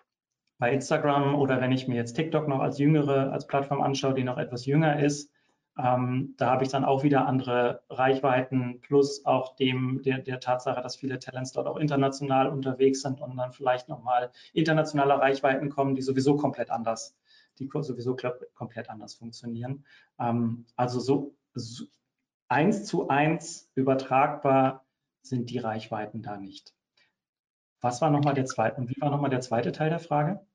bei Instagram oder wenn ich mir jetzt TikTok noch als jüngere, als Plattform anschaue, die noch etwas jünger ist, ähm, da habe ich dann auch wieder andere Reichweiten plus auch dem der, der, Tatsache, dass viele Talents dort auch international unterwegs sind und dann vielleicht nochmal internationale Reichweiten kommen, die sowieso komplett anders, die sowieso komplett anders funktionieren. Ähm, also so, so eins zu eins übertragbar sind die Reichweiten da nicht. Was war nochmal der zweite und wie war nochmal der zweite Teil der Frage?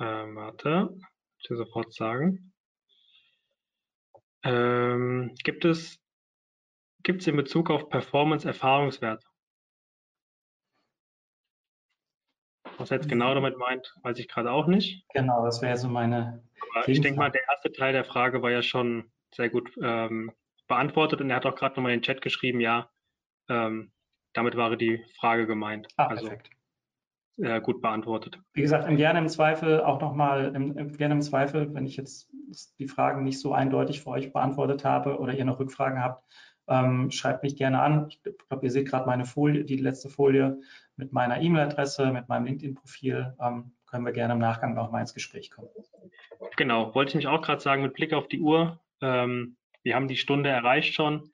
Ähm, warte, ich dir sofort sagen. Ähm, gibt es gibt es in Bezug auf Performance Erfahrungswerte? Was er jetzt genau mhm. damit meint, weiß ich gerade auch nicht. Genau, das wäre so meine. Aber ich denke mal, der erste Teil der Frage war ja schon sehr gut ähm, beantwortet und er hat auch gerade nochmal in den Chat geschrieben, ja, ähm, damit war die Frage gemeint. Ah, also, perfekt äh, gut beantwortet. Wie gesagt, gerne im Zweifel auch nochmal, gerne im Zweifel, wenn ich jetzt die Fragen nicht so eindeutig für euch beantwortet habe oder ihr noch Rückfragen habt, ähm, schreibt mich gerne an. Ich glaube, ihr seht gerade meine Folie, die letzte Folie mit meiner E-Mail-Adresse, mit meinem LinkedIn-Profil. Ähm, können wir gerne im Nachgang noch mal ins Gespräch kommen. Genau, wollte ich mich auch gerade sagen, mit Blick auf die Uhr. Ähm, wir haben die Stunde erreicht schon.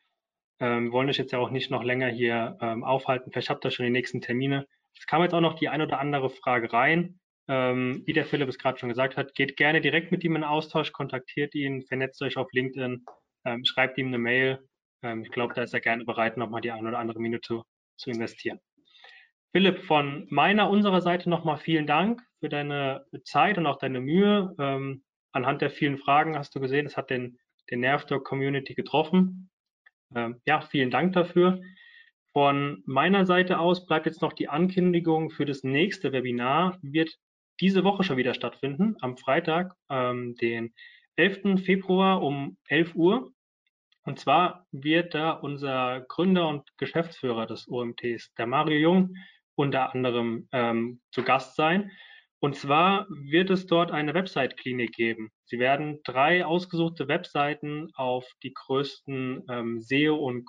Ähm, wollen euch jetzt ja auch nicht noch länger hier ähm, aufhalten. Vielleicht habt ihr schon die nächsten Termine. Es kam jetzt auch noch die ein oder andere Frage rein. ähm, wie der Philipp es gerade schon gesagt hat, geht gerne direkt mit ihm in Austausch, kontaktiert ihn, vernetzt euch auf LinkedIn, ähm, schreibt ihm eine Mail. Ähm, ich glaube, da ist er gerne bereit, nochmal die eine oder andere Minute zu investieren. Philipp, von meiner, unserer Seite nochmal vielen Dank für deine Zeit und auch deine Mühe. Ähm, anhand der vielen Fragen hast du gesehen, es hat den, den Nerv der Community getroffen. Ähm, ja, vielen Dank dafür. Von meiner Seite aus bleibt jetzt noch die Ankündigung für das nächste Webinar. Wird diese Woche schon wieder stattfinden, am Freitag, ähm, den 11. Februar um 11 Uhr. Und zwar wird da unser Gründer und Geschäftsführer des OMTs, der Mario Jung, unter anderem ähm, zu Gast sein. Und zwar wird es dort eine Website-Klinik geben. Sie werden drei ausgesuchte Webseiten auf die größten ähm, SEO- und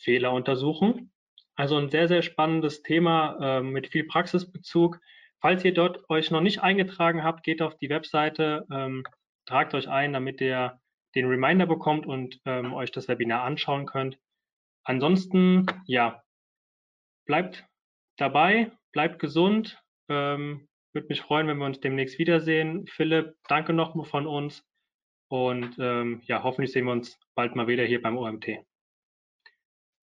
Conversion-Rate-Fehler untersuchen. Also ein sehr, sehr spannendes Thema äh, mit viel Praxisbezug. Falls ihr dort euch noch nicht eingetragen habt, geht auf die Webseite, ähm, tragt euch ein, damit ihr den Reminder bekommt und ähm, euch das Webinar anschauen könnt. Ansonsten, ja, bleibt dabei, bleibt gesund. Ähm, Würde mich freuen, wenn wir uns demnächst wiedersehen. Philipp, danke nochmal von uns. Und ähm, ja, hoffentlich sehen wir uns bald mal wieder hier beim OMT.